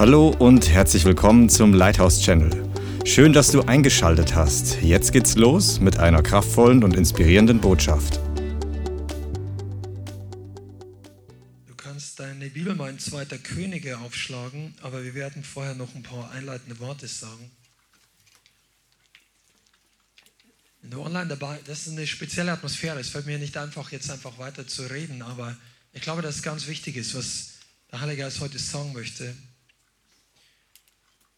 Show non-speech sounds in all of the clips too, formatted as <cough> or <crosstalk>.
Hallo und herzlich willkommen zum Lighthouse Channel. Schön, dass du eingeschaltet hast. Jetzt geht's los mit einer kraftvollen und inspirierenden Botschaft. Du kannst deine Bibel mal in 2. Könige aufschlagen, aber wir werden vorher noch ein paar einleitende Worte sagen. Wenn du online dabei, das ist eine spezielle Atmosphäre. Es fällt mir nicht einfach, jetzt einfach weiter zu reden, aber ich glaube, dass es ganz wichtig ist, was der Heilige Geist heute sagen möchte.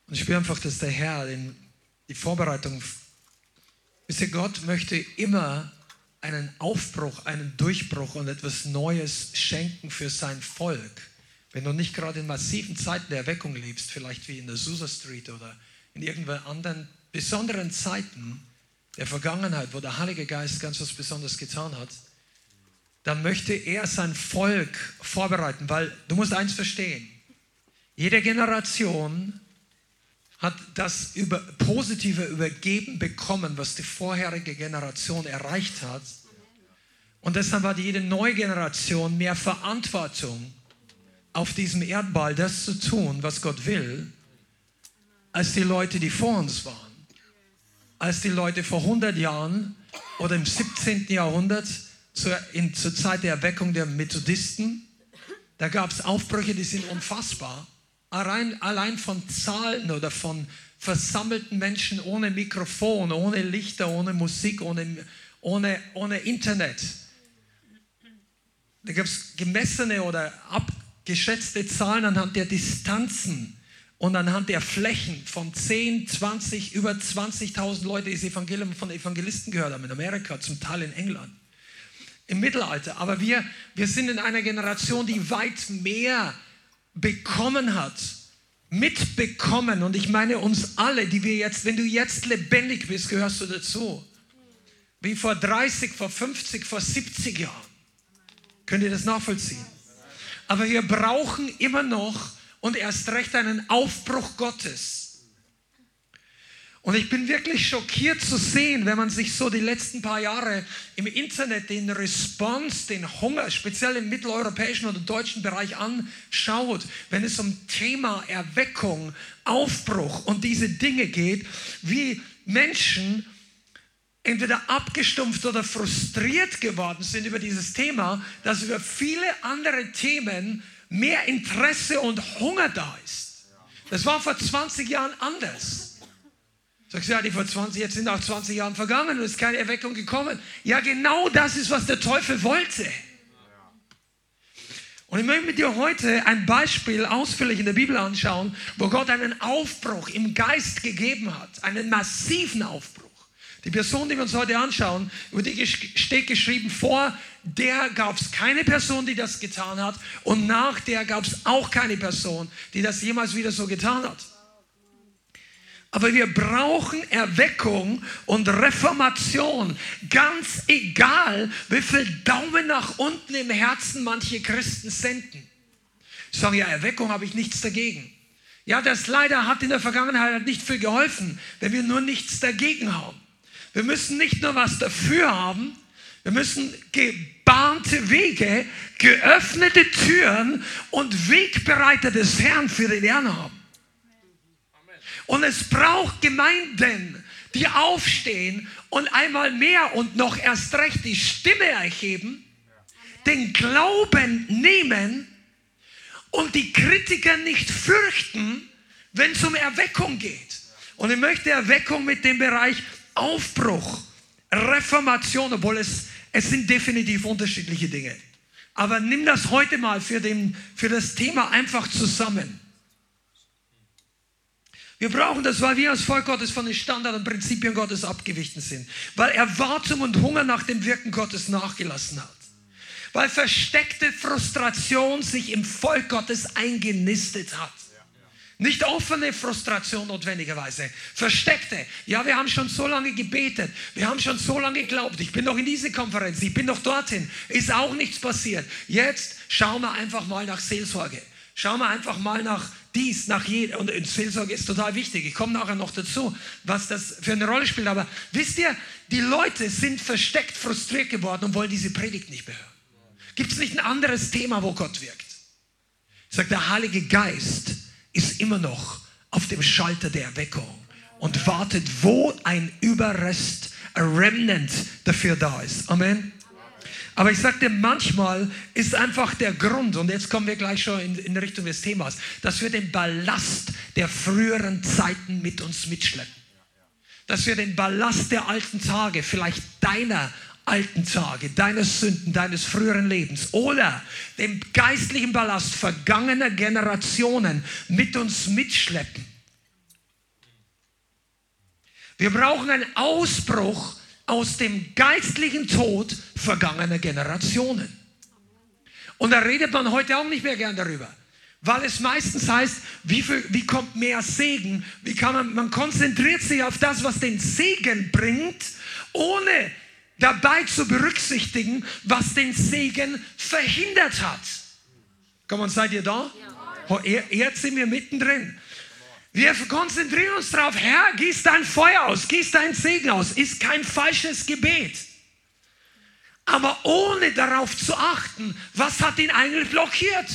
Und ich spüre einfach, dass der Herr den, die Vorbereitung, wisst ihr, Gott möchte immer einen Aufbruch, einen Durchbruch und etwas Neues schenken für sein Volk. Wenn du nicht gerade in massiven Zeiten der Erweckung lebst, vielleicht wie in der Susa Street oder in irgendwelchen anderen besonderen Zeiten der Vergangenheit, wo der Heilige Geist ganz was Besonderes getan hat, dann möchte er sein Volk vorbereiten, weil du musst eins verstehen. Jede Generation hat das über, positive Übergeben bekommen, was die vorherige Generation erreicht hat. Und deshalb hat jede neue Generation mehr Verantwortung auf diesem Erdball, das zu tun, was Gott will, als die Leute, die vor uns waren. Als die Leute vor 100 Jahren oder im 17. Jahrhundert zur, in, zur Zeit der Erweckung der Methodisten. Da gab es Aufbrüche, die sind unfassbar. Allein, allein von Zahlen oder von versammelten Menschen ohne Mikrofon, ohne Lichter, ohne Musik, ohne, ohne, ohne Internet. Da gab es gemessene oder abgeschätzte Zahlen anhand der Distanzen und anhand der Flächen von 10, 20, über 20.000 Leute, die das Evangelium von Evangelisten gehört haben in Amerika, zum Teil in England im Mittelalter. Aber wir, wir sind in einer Generation, die weit mehr bekommen hat, mitbekommen. Und ich meine uns alle, die wir jetzt, wenn du jetzt lebendig bist, gehörst du dazu. Wie vor 30, vor 50, vor 70 Jahren. Könnt ihr das nachvollziehen? Aber wir brauchen immer noch und erst recht einen Aufbruch Gottes und ich bin wirklich schockiert zu sehen, wenn man sich so die letzten paar Jahre im Internet den Response, den Hunger, speziell im mitteleuropäischen oder deutschen Bereich anschaut, wenn es um Thema Erweckung, Aufbruch und diese Dinge geht, wie Menschen entweder abgestumpft oder frustriert geworden sind über dieses Thema, dass über viele andere Themen mehr Interesse und Hunger da ist. Das war vor 20 Jahren anders. Sagst du, ja, die vor 20, jetzt sind auch 20 Jahre vergangen und es ist keine Erweckung gekommen. Ja, genau das ist, was der Teufel wollte. Und ich möchte mit dir heute ein Beispiel ausführlich in der Bibel anschauen, wo Gott einen Aufbruch im Geist gegeben hat, einen massiven Aufbruch. Die Person, die wir uns heute anschauen, über die steht geschrieben, vor der gab es keine Person, die das getan hat und nach der gab es auch keine Person, die das jemals wieder so getan hat. Aber wir brauchen Erweckung und Reformation. Ganz egal, wie viel Daumen nach unten im Herzen manche Christen senden. Sagen ja, Erweckung habe ich nichts dagegen. Ja, das leider hat in der Vergangenheit nicht viel geholfen, wenn wir nur nichts dagegen haben. Wir müssen nicht nur was dafür haben, wir müssen gebahnte Wege, geöffnete Türen und Wegbereiter des Herrn für den Herrn haben. Und es braucht Gemeinden, die aufstehen und einmal mehr und noch erst recht die Stimme erheben, den Glauben nehmen und die Kritiker nicht fürchten, wenn es um Erweckung geht. Und ich möchte Erweckung mit dem Bereich Aufbruch, Reformation, obwohl es, es sind definitiv unterschiedliche Dinge. Aber nimm das heute mal für, den, für das Thema einfach zusammen. Wir brauchen das, weil wir als Volk Gottes von den Standards und Prinzipien Gottes abgewichen sind. Weil Erwartung und Hunger nach dem Wirken Gottes nachgelassen hat. Weil versteckte Frustration sich im Volk Gottes eingenistet hat. Nicht offene Frustration notwendigerweise, versteckte. Ja, wir haben schon so lange gebetet, wir haben schon so lange geglaubt, ich bin noch in diese Konferenz, ich bin noch dorthin, ist auch nichts passiert. Jetzt schauen wir einfach mal nach Seelsorge. Schauen wir einfach mal nach dies, nach jedem. Und Seelsorge ist total wichtig. Ich komme nachher noch dazu, was das für eine Rolle spielt. Aber wisst ihr, die Leute sind versteckt frustriert geworden und wollen diese Predigt nicht mehr hören. Gibt es nicht ein anderes Thema, wo Gott wirkt? Sagt der Heilige Geist ist immer noch auf dem Schalter der Erweckung und wartet, wo ein Überrest, ein Remnant dafür da ist. Amen. Aber ich sagte, manchmal ist einfach der Grund, und jetzt kommen wir gleich schon in, in Richtung des Themas, dass wir den Ballast der früheren Zeiten mit uns mitschleppen. Dass wir den Ballast der alten Tage, vielleicht deiner alten Tage, deines Sünden, deines früheren Lebens oder den geistlichen Ballast vergangener Generationen mit uns mitschleppen. Wir brauchen einen Ausbruch aus dem geistlichen Tod vergangener Generationen. Und da redet man heute auch nicht mehr gern darüber. Weil es meistens heißt, wie, viel, wie kommt mehr Segen? Wie kann man, man konzentriert sich auf das, was den Segen bringt, ohne dabei zu berücksichtigen, was den Segen verhindert hat. Komm und seid ihr da? Ja. Jetzt sind wir mittendrin. Wir konzentrieren uns darauf, Herr, gieß dein Feuer aus, gieß dein Segen aus. Ist kein falsches Gebet. Aber ohne darauf zu achten, was hat ihn eigentlich blockiert?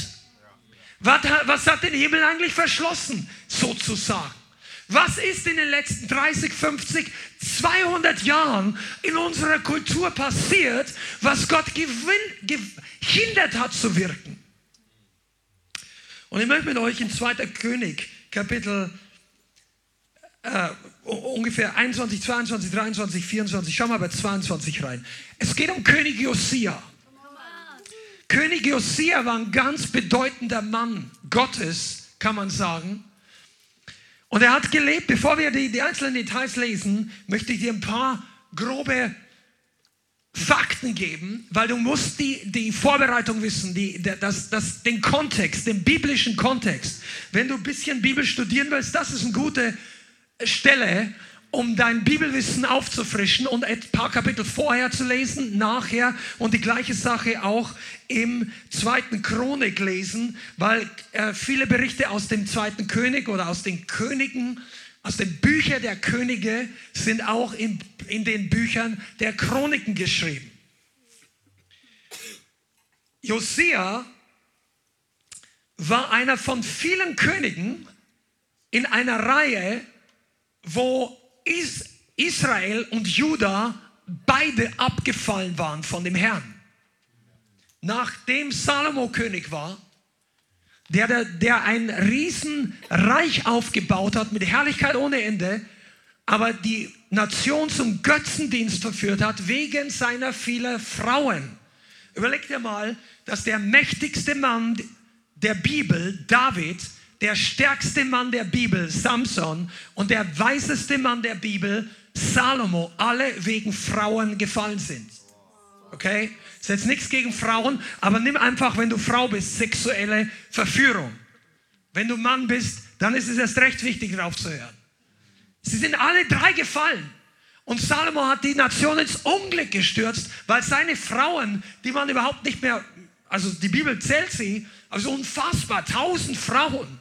Was, was hat den Himmel eigentlich verschlossen, sozusagen? Was ist in den letzten 30, 50, 200 Jahren in unserer Kultur passiert, was Gott gehindert hat zu wirken? Und ich möchte mit euch in 2. König Kapitel äh, ungefähr 21, 22, 23, 24, schau mal bei 22 rein. Es geht um König Josia. König Josia war ein ganz bedeutender Mann Gottes, kann man sagen. Und er hat gelebt, bevor wir die, die einzelnen Details lesen, möchte ich dir ein paar grobe Fakten geben, weil du musst die, die Vorbereitung wissen, die, das, das, den Kontext, den biblischen Kontext. Wenn du ein bisschen Bibel studieren willst, das ist eine gute Stelle, um dein Bibelwissen aufzufrischen und ein paar Kapitel vorher zu lesen, nachher und die gleiche Sache auch im zweiten Chronik lesen, weil äh, viele Berichte aus dem zweiten König oder aus den Königen aus den Büchern der Könige sind auch in, in den Büchern der Chroniken geschrieben. Josia war einer von vielen Königen in einer Reihe, wo Israel und Juda beide abgefallen waren von dem Herrn. Nachdem Salomo König war, der, der, der ein Riesenreich aufgebaut hat mit Herrlichkeit ohne Ende, aber die Nation zum Götzendienst verführt hat wegen seiner vielen Frauen. Überleg dir mal, dass der mächtigste Mann der Bibel, David, der stärkste Mann der Bibel, Samson, und der weiseste Mann der Bibel, Salomo, alle wegen Frauen gefallen sind. Okay? Ist jetzt nichts gegen Frauen, aber nimm einfach, wenn du Frau bist, sexuelle Verführung. Wenn du Mann bist, dann ist es erst recht wichtig, darauf zu hören. Sie sind alle drei gefallen. Und Salomo hat die Nation ins Unglück gestürzt, weil seine Frauen, die man überhaupt nicht mehr, also die Bibel zählt sie, also unfassbar, tausend Frauen.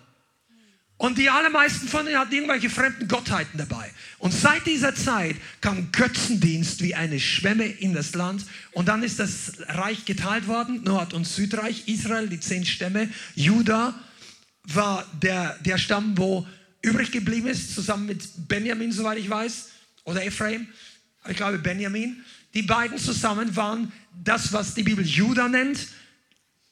Und die allermeisten von ihnen hatten irgendwelche fremden Gottheiten dabei. Und seit dieser Zeit kam Götzendienst wie eine Schwemme in das Land. Und dann ist das Reich geteilt worden, Nord- und Südreich, Israel, die zehn Stämme. Juda war der, der Stamm, wo übrig geblieben ist, zusammen mit Benjamin, soweit ich weiß, oder Ephraim. Ich glaube Benjamin. Die beiden zusammen waren das, was die Bibel Juda nennt.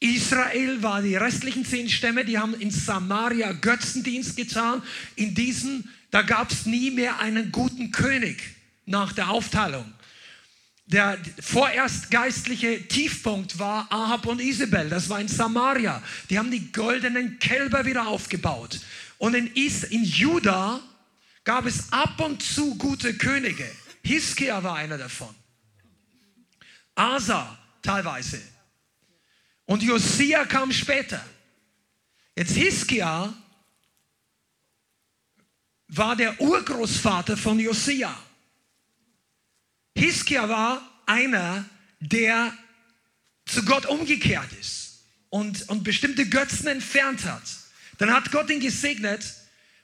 Israel war die restlichen zehn Stämme, die haben in Samaria Götzendienst getan. In diesen, da gab es nie mehr einen guten König nach der Aufteilung. Der vorerst geistliche Tiefpunkt war Ahab und Isabel, das war in Samaria. Die haben die goldenen Kälber wieder aufgebaut. Und in, Is in Juda gab es ab und zu gute Könige. Hiskia war einer davon. Asa teilweise. Und Josia kam später. Jetzt Hiskia war der Urgroßvater von Josia. Hiskia war einer, der zu Gott umgekehrt ist und, und bestimmte Götzen entfernt hat. Dann hat Gott ihn gesegnet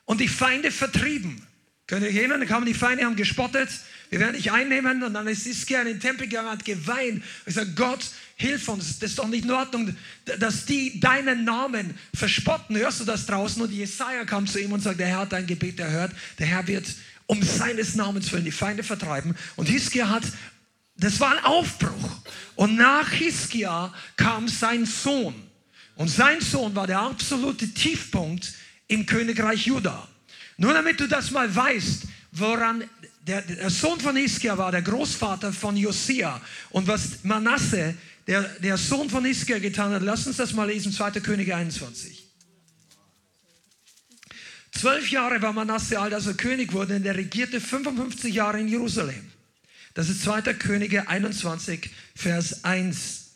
und die Feinde vertrieben. Könnt ihr erinnern? Dann kamen die Feinde, haben gespottet, wir werden dich einnehmen. Und dann ist Hiskia in den Tempel gegangen, hat geweint. Ich sage, Gott, hilf uns. Das ist doch nicht in Ordnung, dass die deinen Namen verspotten. Hörst du das draußen? Und Jesaja kam zu ihm und sagte, der Herr hat dein Gebet erhört. Der Herr wird um seines Namens willen die Feinde vertreiben. Und Hiskia hat, das war ein Aufbruch. Und nach Hiskia kam sein Sohn. Und sein Sohn war der absolute Tiefpunkt im Königreich Juda. Nur damit du das mal weißt, woran der, der Sohn von Hiskia war der Großvater von Josia. Und was Manasse, der, der Sohn von Hiskia, getan hat, lass uns das mal lesen, 2. Könige 21. Zwölf Jahre war Manasse alt, als er König wurde, und er regierte 55 Jahre in Jerusalem. Das ist 2. Könige 21, Vers 1.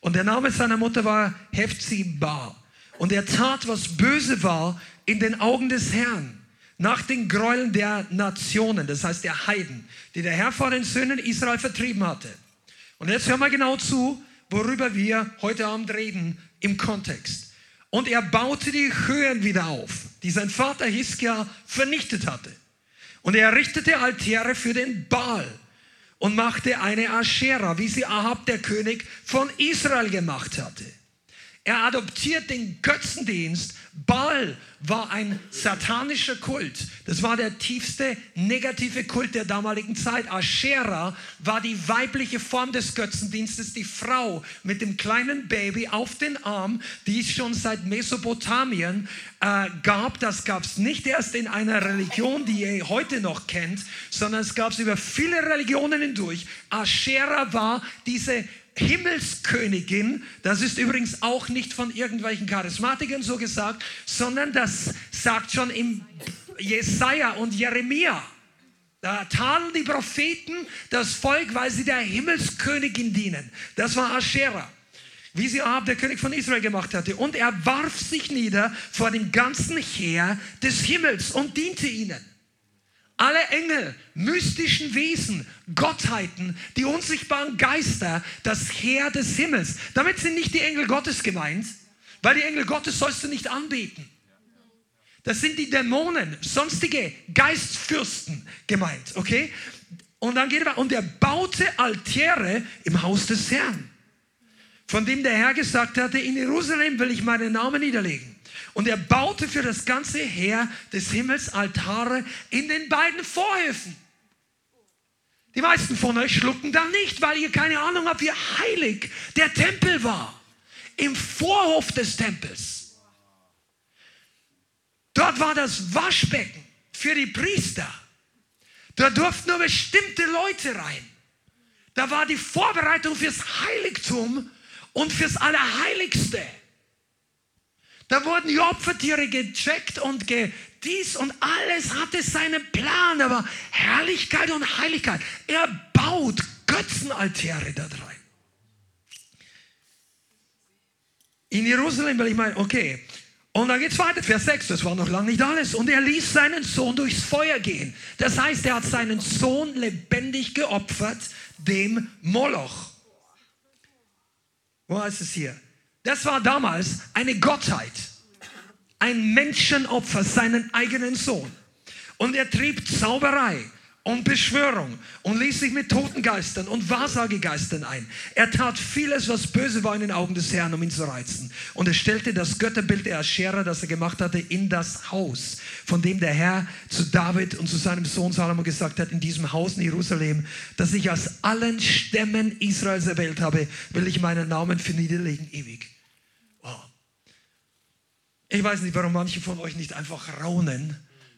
Und der Name seiner Mutter war Hefziba. Und er tat, was böse war in den Augen des Herrn, nach den Gräueln der Nationen, das heißt der Heiden, die der Herr vor den Söhnen Israel vertrieben hatte. Und jetzt hören wir genau zu, worüber wir heute Abend reden im Kontext. Und er baute die Höhen wieder auf, die sein Vater Hiskia vernichtet hatte. Und er errichtete Altäre für den Baal und machte eine Aschera, wie sie Ahab, der König von Israel, gemacht hatte. Er adoptiert den Götzendienst Baal war ein satanischer Kult. Das war der tiefste negative Kult der damaligen Zeit. Aschera war die weibliche Form des Götzendienstes, die Frau mit dem kleinen Baby auf den Arm, die es schon seit Mesopotamien äh, gab. Das gab es nicht erst in einer Religion, die ihr heute noch kennt, sondern es gab es über viele Religionen hindurch. Aschera war diese Himmelskönigin, das ist übrigens auch nicht von irgendwelchen Charismatikern so gesagt, sondern das sagt schon im Jesaja und Jeremia. Da tadeln die Propheten das Volk, weil sie der Himmelskönigin dienen. Das war Aschera, wie sie Ahab, der König von Israel, gemacht hatte. Und er warf sich nieder vor dem ganzen Heer des Himmels und diente ihnen alle Engel, mystischen Wesen, Gottheiten, die unsichtbaren Geister, das Heer des Himmels. Damit sind nicht die Engel Gottes gemeint, weil die Engel Gottes sollst du nicht anbeten. Das sind die Dämonen, sonstige Geistfürsten gemeint, okay? Und dann geht er, und er baute Altäre im Haus des Herrn, von dem der Herr gesagt hatte, in Jerusalem will ich meinen Namen niederlegen. Und er baute für das ganze Heer des Himmels Altare in den beiden Vorhöfen. Die meisten von euch schlucken da nicht, weil ihr keine Ahnung habt, wie heilig der Tempel war. Im Vorhof des Tempels. Dort war das Waschbecken für die Priester. Da durften nur bestimmte Leute rein. Da war die Vorbereitung fürs Heiligtum und fürs Allerheiligste. Da wurden die Opfertiere gecheckt und ge dies und alles hatte seinen Plan, aber Herrlichkeit und Heiligkeit. Er baut Götzenaltäre da rein. In Jerusalem will ich meinen, okay. Und dann geht es weiter, Vers 6, das war noch lange nicht alles. Und er ließ seinen Sohn durchs Feuer gehen. Das heißt, er hat seinen Sohn lebendig geopfert, dem Moloch. Wo heißt es hier? Das war damals eine Gottheit, ein Menschenopfer, seinen eigenen Sohn. Und er trieb Zauberei und Beschwörung und ließ sich mit Totengeistern und Wahrsagegeistern ein. Er tat vieles, was böse war in den Augen des Herrn, um ihn zu reizen. Und er stellte das Götterbild der Aschera, das er gemacht hatte, in das Haus, von dem der Herr zu David und zu seinem Sohn Salomo gesagt hat, in diesem Haus in Jerusalem, das ich aus allen Stämmen Israels erwählt habe, will ich meinen Namen für niederlegen ewig. Ich weiß nicht, warum manche von euch nicht einfach raunen.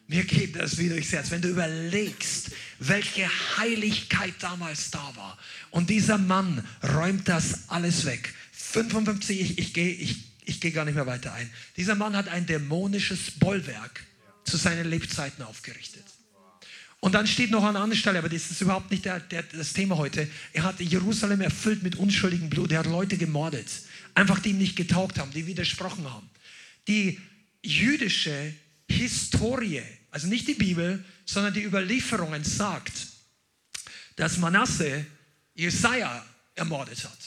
Mir geht das wieder durchs Herz, wenn du überlegst, welche Heiligkeit damals da war. Und dieser Mann räumt das alles weg. 55, ich, ich gehe ich, ich geh gar nicht mehr weiter ein. Dieser Mann hat ein dämonisches Bollwerk zu seinen Lebzeiten aufgerichtet. Und dann steht noch an anderer Stelle, aber das ist überhaupt nicht der, der, das Thema heute. Er hat Jerusalem erfüllt mit unschuldigem Blut. Er hat Leute gemordet. Einfach die ihm nicht getaugt haben, die widersprochen haben. Die jüdische Historie, also nicht die Bibel, sondern die Überlieferungen sagt, dass Manasse Jesaja ermordet hat.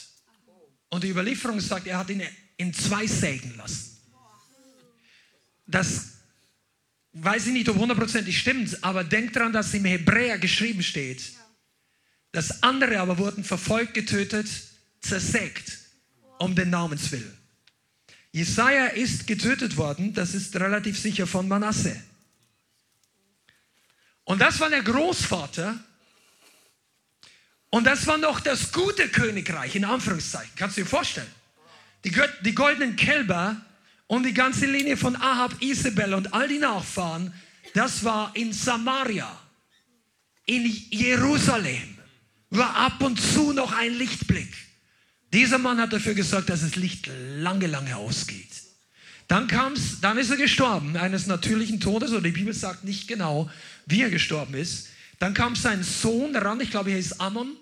Und die Überlieferung sagt, er hat ihn in zwei sägen lassen. Das weiß ich nicht, ob hundertprozentig stimmt, aber denkt daran, dass im Hebräer geschrieben steht, Das andere aber wurden verfolgt, getötet, zersägt, um den Namens willen. Jesaja ist getötet worden, das ist relativ sicher von Manasse. Und das war der Großvater. Und das war noch das gute Königreich, in Anführungszeichen. Kannst du dir vorstellen? Die, die goldenen Kälber und die ganze Linie von Ahab, Isabel und all die Nachfahren, das war in Samaria, in Jerusalem, war ab und zu noch ein Lichtblick. Dieser Mann hat dafür gesorgt, dass das Licht lange, lange ausgeht. Dann kam's, dann ist er gestorben, eines natürlichen Todes, oder die Bibel sagt nicht genau, wie er gestorben ist. Dann kam sein Sohn daran, ich glaube, er ist Ammon,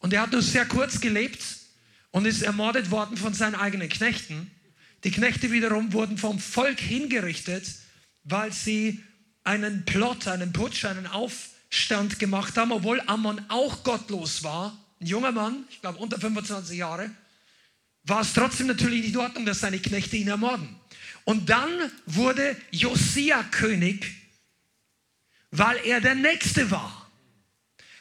und er hat nur sehr kurz gelebt und ist ermordet worden von seinen eigenen Knechten. Die Knechte wiederum wurden vom Volk hingerichtet, weil sie einen Plot, einen Putsch, einen Aufstand gemacht haben, obwohl Ammon auch gottlos war ein junger Mann, ich glaube unter 25 Jahre, war es trotzdem natürlich nicht in Ordnung, dass seine Knechte ihn ermorden. Und dann wurde Josia König, weil er der Nächste war.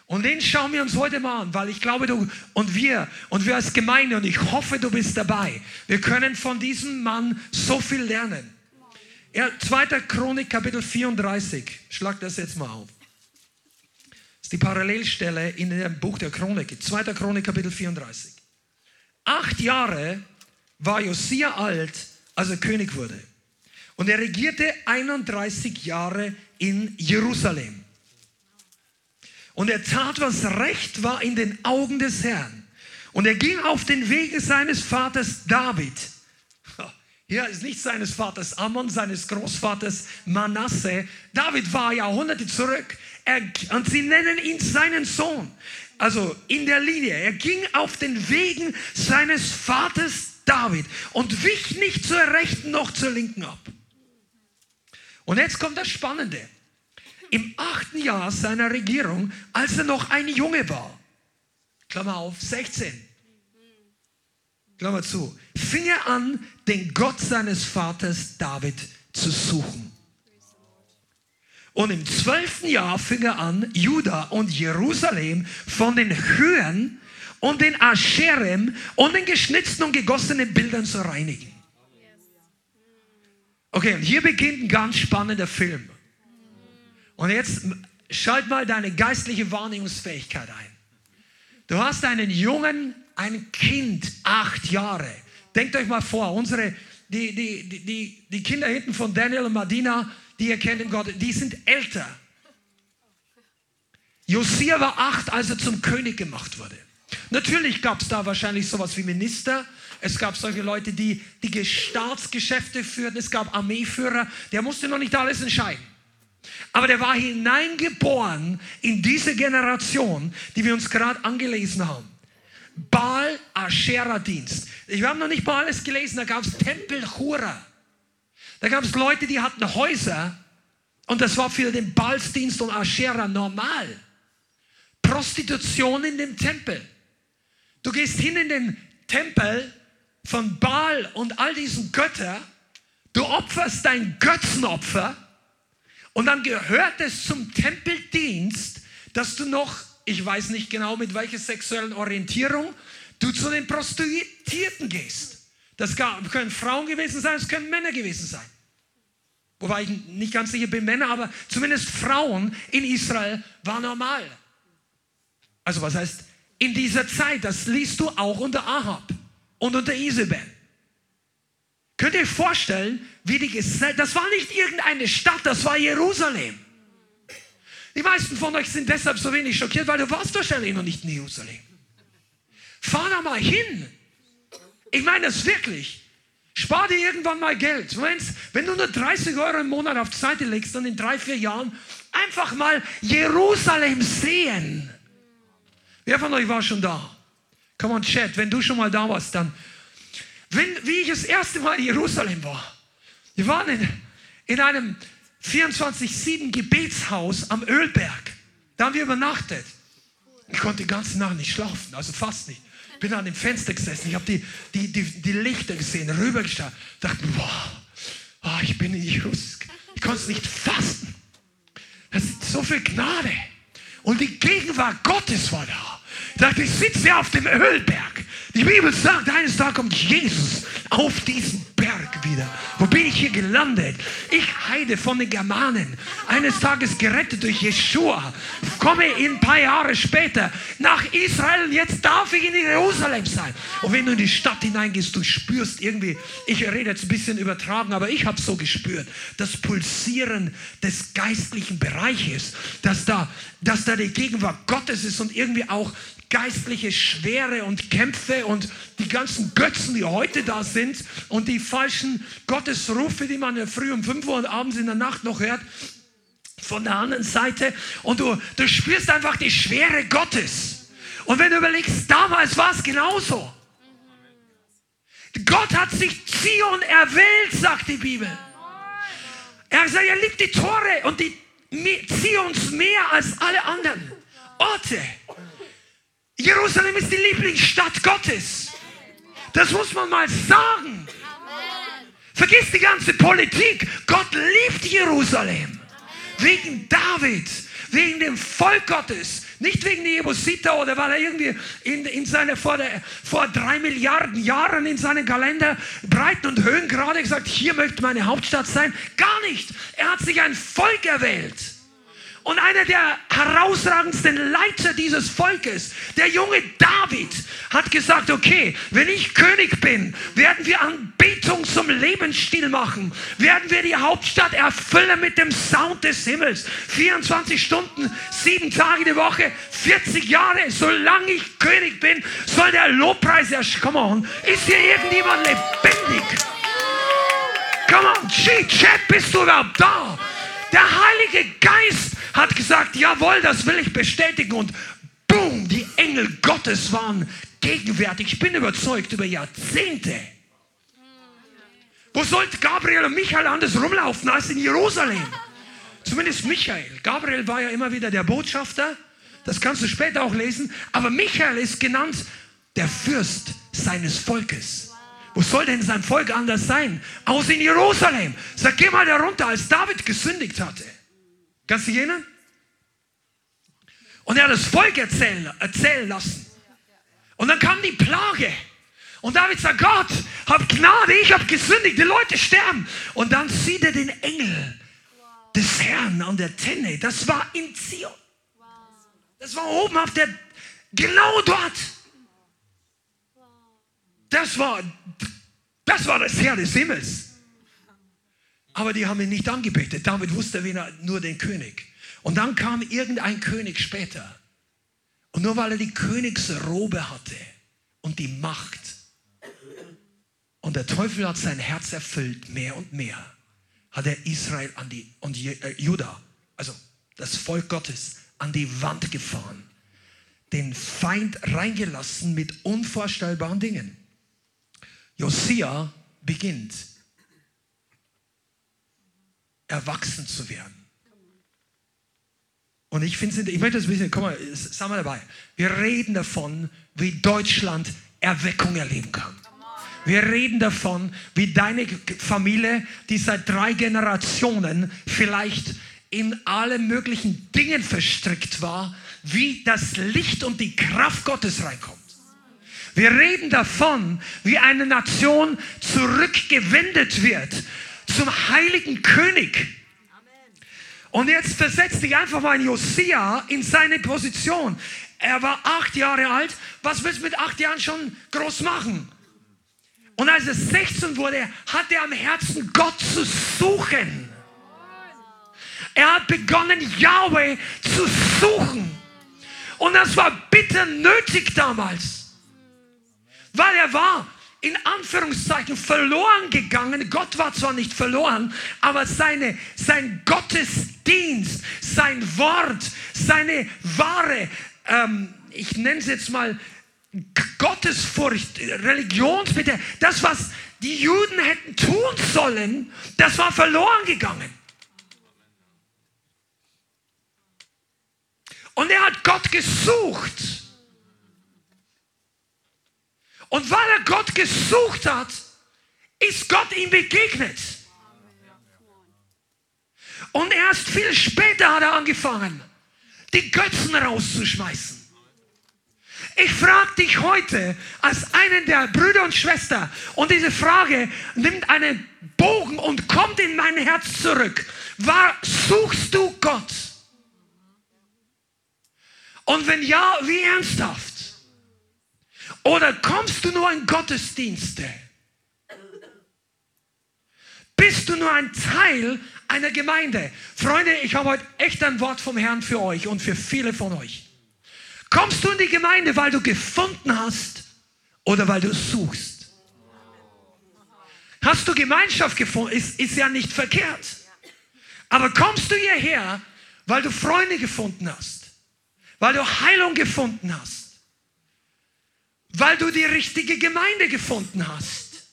Und den schauen wir uns heute mal an, weil ich glaube, du und wir und wir als Gemeinde und ich hoffe, du bist dabei. Wir können von diesem Mann so viel lernen. Ja, 2. Chronik, Kapitel 34. Schlag das jetzt mal auf die Parallelstelle in dem Buch der Chronik, 2. Chronik, Kapitel 34. Acht Jahre war Josia alt, als er König wurde. Und er regierte 31 Jahre in Jerusalem. Und er tat, was recht war in den Augen des Herrn. Und er ging auf den Wegen seines Vaters David. Hier ist nicht seines Vaters Ammon, seines Großvaters Manasse. David war Jahrhunderte zurück. Er, und sie nennen ihn seinen Sohn. Also in der Linie. Er ging auf den Wegen seines Vaters David und wich nicht zur rechten noch zur linken ab. Und jetzt kommt das Spannende. Im achten Jahr seiner Regierung, als er noch ein Junge war, Klammer auf, 16, Klammer zu, fing er an, den Gott seines Vaters David zu suchen. Und im zwölften Jahr fing er an, Juda und Jerusalem von den Höhen und den Ascherem und den geschnitzten und gegossenen Bildern zu reinigen. Okay, und hier beginnt ein ganz spannender Film. Und jetzt schalt mal deine geistliche Wahrnehmungsfähigkeit ein. Du hast einen Jungen, ein Kind, acht Jahre. Denkt euch mal vor, unsere, die, die, die, die Kinder hinten von Daniel und Madina, die erkennen Gott, die sind älter. Josia war acht, als er zum König gemacht wurde. Natürlich gab es da wahrscheinlich sowas wie Minister. Es gab solche Leute, die die Staatsgeschäfte führten. Es gab Armeeführer. Der musste noch nicht alles entscheiden. Aber der war hineingeboren in diese Generation, die wir uns gerade angelesen haben. Baal Asherah Dienst. Wir haben noch nicht mal alles gelesen, da gab es Tempel Chura. Da gab es Leute, die hatten Häuser und das war für den Balsdienst und Asherah normal. Prostitution in dem Tempel. Du gehst hin in den Tempel von Baal und all diesen Götter, du opferst dein Götzenopfer und dann gehört es zum Tempeldienst, dass du noch, ich weiß nicht genau mit welcher sexuellen Orientierung, du zu den Prostituierten gehst. Das können Frauen gewesen sein, es können Männer gewesen sein wobei ich nicht ganz sicher bin, Männer, aber zumindest Frauen in Israel war normal. Also was heißt in dieser Zeit, das liest du auch unter Ahab und unter Isabel. Könnt ihr euch vorstellen, wie die Gesellschaft, das war nicht irgendeine Stadt, das war Jerusalem. Die meisten von euch sind deshalb so wenig schockiert, weil du warst wahrscheinlich noch nicht in Jerusalem. Fahr da mal hin. Ich meine das wirklich. Spar dir irgendwann mal Geld. Wenn du nur 30 Euro im Monat auf die Seite legst, dann in drei, vier Jahren einfach mal Jerusalem sehen. Wer von euch war schon da? Come on, Chat, wenn du schon mal da warst, dann. Wenn, wie ich das erste Mal in Jerusalem war, wir waren in, in einem 24-7 Gebetshaus am Ölberg. Da haben wir übernachtet. Ich konnte die ganze Nacht nicht schlafen, also fast nicht bin an dem Fenster gesessen, ich habe die, die, die, die Lichter gesehen, rübergeschaut, dachte, boah, oh, ich bin in Jesus. Ich konnte es nicht fassen. Das ist so viel Gnade. Und die Gegenwart Gottes war da. Sagt, ich sitze auf dem Ölberg. Die Bibel sagt, eines Tages kommt Jesus auf diesen Berg wieder. Wo bin ich hier gelandet? Ich heide von den Germanen. Eines Tages gerettet durch Jeshua. Komme ein paar Jahre später nach Israel jetzt darf ich in Jerusalem sein. Und wenn du in die Stadt hineingehst, du spürst irgendwie, ich rede jetzt ein bisschen übertragen, aber ich habe so gespürt, das Pulsieren des geistlichen Bereiches, dass da, dass da die Gegenwart Gottes ist und irgendwie auch geistliche Schwere und Kämpfe und die ganzen Götzen, die heute da sind und die falschen Gottesrufe, die man ja früh um 5 Uhr und abends in der Nacht noch hört, von der anderen Seite und du, du spürst einfach die Schwere Gottes. Und wenn du überlegst, damals war es genauso. Gott hat sich Zion erwählt, sagt die Bibel. Er gesagt, er liebt die Tore und die Zions mehr als alle anderen Orte. Jerusalem ist die Lieblingsstadt Gottes. Das muss man mal sagen. Vergiss die ganze Politik. Gott liebt Jerusalem. Wegen David, wegen dem Volk Gottes. Nicht wegen der Jebusiter oder weil er irgendwie in, in seine, vor, der, vor drei Milliarden Jahren in seinem Kalender Breiten und Höhen gerade gesagt, hier möchte meine Hauptstadt sein. Gar nicht. Er hat sich ein Volk erwählt. Und einer der herausragendsten Leiter dieses Volkes, der junge David, hat gesagt, okay, wenn ich König bin, werden wir Anbetung zum Lebensstil machen. Werden wir die Hauptstadt erfüllen mit dem Sound des Himmels. 24 Stunden, sieben Tage die Woche, 40 Jahre, solange ich König bin, soll der Lobpreis erst, come on, ist hier irgendjemand lebendig? Come on, G-Chat, bist du überhaupt da? Der Heilige Geist hat gesagt, jawohl, das will ich bestätigen. Und boom, die Engel Gottes waren gegenwärtig. Ich bin überzeugt über Jahrzehnte. Wo sollte Gabriel und Michael anders rumlaufen als in Jerusalem? Zumindest Michael. Gabriel war ja immer wieder der Botschafter. Das kannst du später auch lesen. Aber Michael ist genannt der Fürst seines Volkes. Wo soll denn sein Volk anders sein? Aus in Jerusalem. Sag, geh mal da runter, als David gesündigt hatte. Kannst du dich erinnern? Und er hat das Volk erzählen, erzählen lassen. Und dann kam die Plage. Und David sagt, Gott, hab Gnade, ich habe gesündigt, die Leute sterben. Und dann sieht er den Engel des Herrn an der Tenne. Das war in Zion. Das war oben auf der, genau dort. Das war, das war das Herr des Himmels. Aber die haben ihn nicht angebetet. David wusste er, nur den König. Und dann kam irgendein König später. Und nur weil er die Königsrobe hatte und die Macht. Und der Teufel hat sein Herz erfüllt, mehr und mehr, hat er Israel an die, und äh, Juda, also das Volk Gottes, an die Wand gefahren. Den Feind reingelassen mit unvorstellbaren Dingen. Josia beginnt erwachsen zu werden. Und ich finde, ich möchte das ein bisschen, komm mal, sag mal dabei. Wir reden davon, wie Deutschland Erweckung erleben kann. Wir reden davon, wie deine Familie, die seit drei Generationen vielleicht in alle möglichen Dingen verstrickt war, wie das Licht und die Kraft Gottes reinkommt. Wir reden davon, wie eine Nation zurückgewendet wird zum heiligen König. Und jetzt versetzt dich einfach mal in Josia in seine Position. Er war acht Jahre alt. Was willst du mit acht Jahren schon groß machen? Und als er 16 wurde, hat er am Herzen Gott zu suchen. Er hat begonnen, Yahweh zu suchen. Und das war bitter nötig damals. Weil er war in Anführungszeichen verloren gegangen. Gott war zwar nicht verloren, aber seine, sein Gottesdienst, sein Wort, seine wahre, ähm, ich nenne es jetzt mal Gottesfurcht, Religionsbitte, das, was die Juden hätten tun sollen, das war verloren gegangen. Und er hat Gott gesucht. Und weil er Gott gesucht hat, ist Gott ihm begegnet. Und erst viel später hat er angefangen, die Götzen rauszuschmeißen. Ich frage dich heute als einen der Brüder und Schwestern und diese Frage nimmt einen Bogen und kommt in mein Herz zurück. War, suchst du Gott? Und wenn ja, wie ernsthaft? Oder kommst du nur in Gottesdienste? Bist du nur ein Teil einer Gemeinde? Freunde, ich habe heute echt ein Wort vom Herrn für euch und für viele von euch. Kommst du in die Gemeinde, weil du gefunden hast oder weil du suchst? Hast du Gemeinschaft gefunden? Ist, ist ja nicht verkehrt. Aber kommst du hierher, weil du Freunde gefunden hast? Weil du Heilung gefunden hast? Weil du die richtige Gemeinde gefunden hast?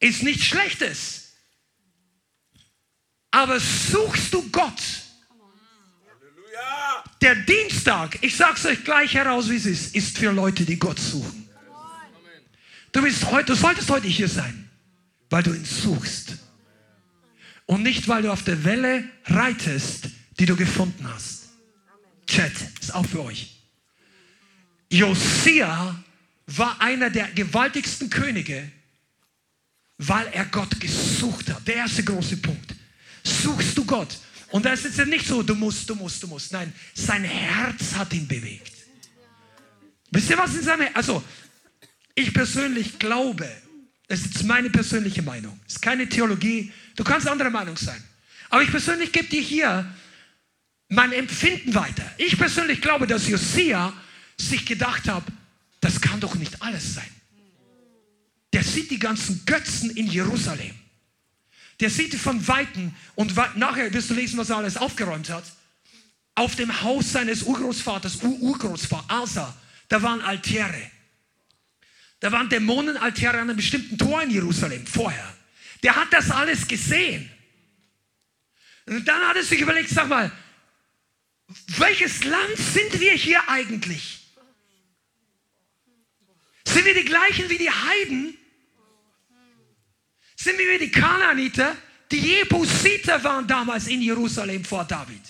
Ist nichts Schlechtes. Aber suchst du Gott? Der Dienstag, ich sage es euch gleich heraus, wie es ist, ist für Leute, die Gott suchen. Du, bist heute, du solltest heute hier sein, weil du ihn suchst. Und nicht, weil du auf der Welle reitest, die du gefunden hast. Chat, ist auch für euch. Josia war einer der gewaltigsten Könige, weil er Gott gesucht hat. Der erste große Punkt. Suchst du Gott? Und da ist ja nicht so, du musst, du musst, du musst. Nein, sein Herz hat ihn bewegt. Wisst ihr, was in seinem Also, ich persönlich glaube, das ist jetzt meine persönliche Meinung, das ist keine Theologie, du kannst anderer Meinung sein. Aber ich persönlich gebe dir hier mein Empfinden weiter. Ich persönlich glaube, dass Josia sich gedacht hat, das kann doch nicht alles sein. Der sieht die ganzen Götzen in Jerusalem. Der sieht von Weitem und nachher wirst du lesen, was er alles aufgeräumt hat. Auf dem Haus seines Urgroßvaters, Ur Urgroßvater Asa, da waren Altäre. Da waren Dämonenaltäre an einem bestimmten Tor in Jerusalem vorher. Der hat das alles gesehen. Und dann hat er sich überlegt, sag mal, welches Land sind wir hier eigentlich? Sind wir die gleichen wie die Heiden? Sind wir wie die Kanaaniter? Die Jebusiter waren damals in Jerusalem vor David.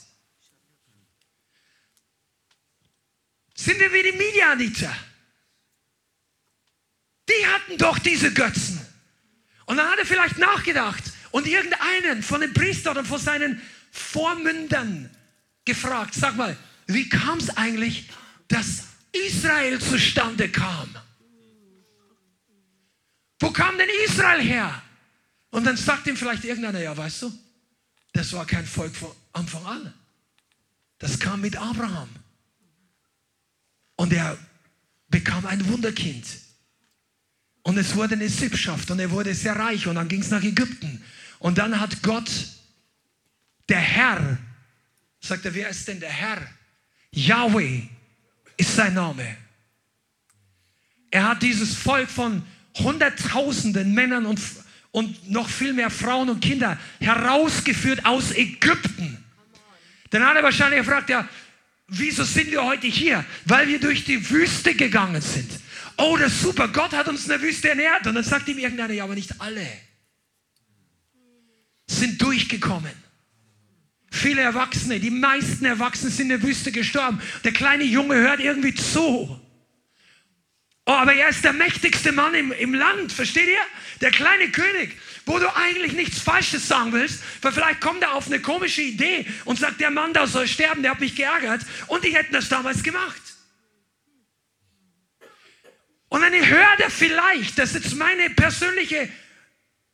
Sind wir wie die Midianiter? Die hatten doch diese Götzen. Und dann hat er vielleicht nachgedacht und irgendeinen von den Priestern oder von seinen Vormündern gefragt, sag mal, wie kam es eigentlich, dass Israel zustande kam? Wo kam denn Israel her? Und dann sagt ihm vielleicht irgendeiner, ja, weißt du, das war kein Volk von Anfang an. Das kam mit Abraham. Und er bekam ein Wunderkind. Und es wurde eine Sippschaft und er wurde sehr reich und dann ging es nach Ägypten. Und dann hat Gott, der Herr, sagt er, wer ist denn der Herr? Yahweh ist sein Name. Er hat dieses Volk von Hunderttausenden Männern und und noch viel mehr Frauen und Kinder herausgeführt aus Ägypten. Dann hat er wahrscheinlich gefragt, ja, wieso sind wir heute hier? Weil wir durch die Wüste gegangen sind. Oh, das ist super, Gott hat uns in der Wüste ernährt. Und dann sagt ihm irgendeiner, ja, aber nicht alle sind durchgekommen. Viele Erwachsene, die meisten Erwachsenen sind in der Wüste gestorben. Der kleine Junge hört irgendwie zu. Oh, aber er ist der mächtigste Mann im, im Land, versteht ihr? Der kleine König, wo du eigentlich nichts Falsches sagen willst, weil vielleicht kommt er auf eine komische Idee und sagt, der Mann da soll sterben, der hat mich geärgert und die hätten das damals gemacht. Und dann hört er vielleicht, das ist jetzt meine persönliche,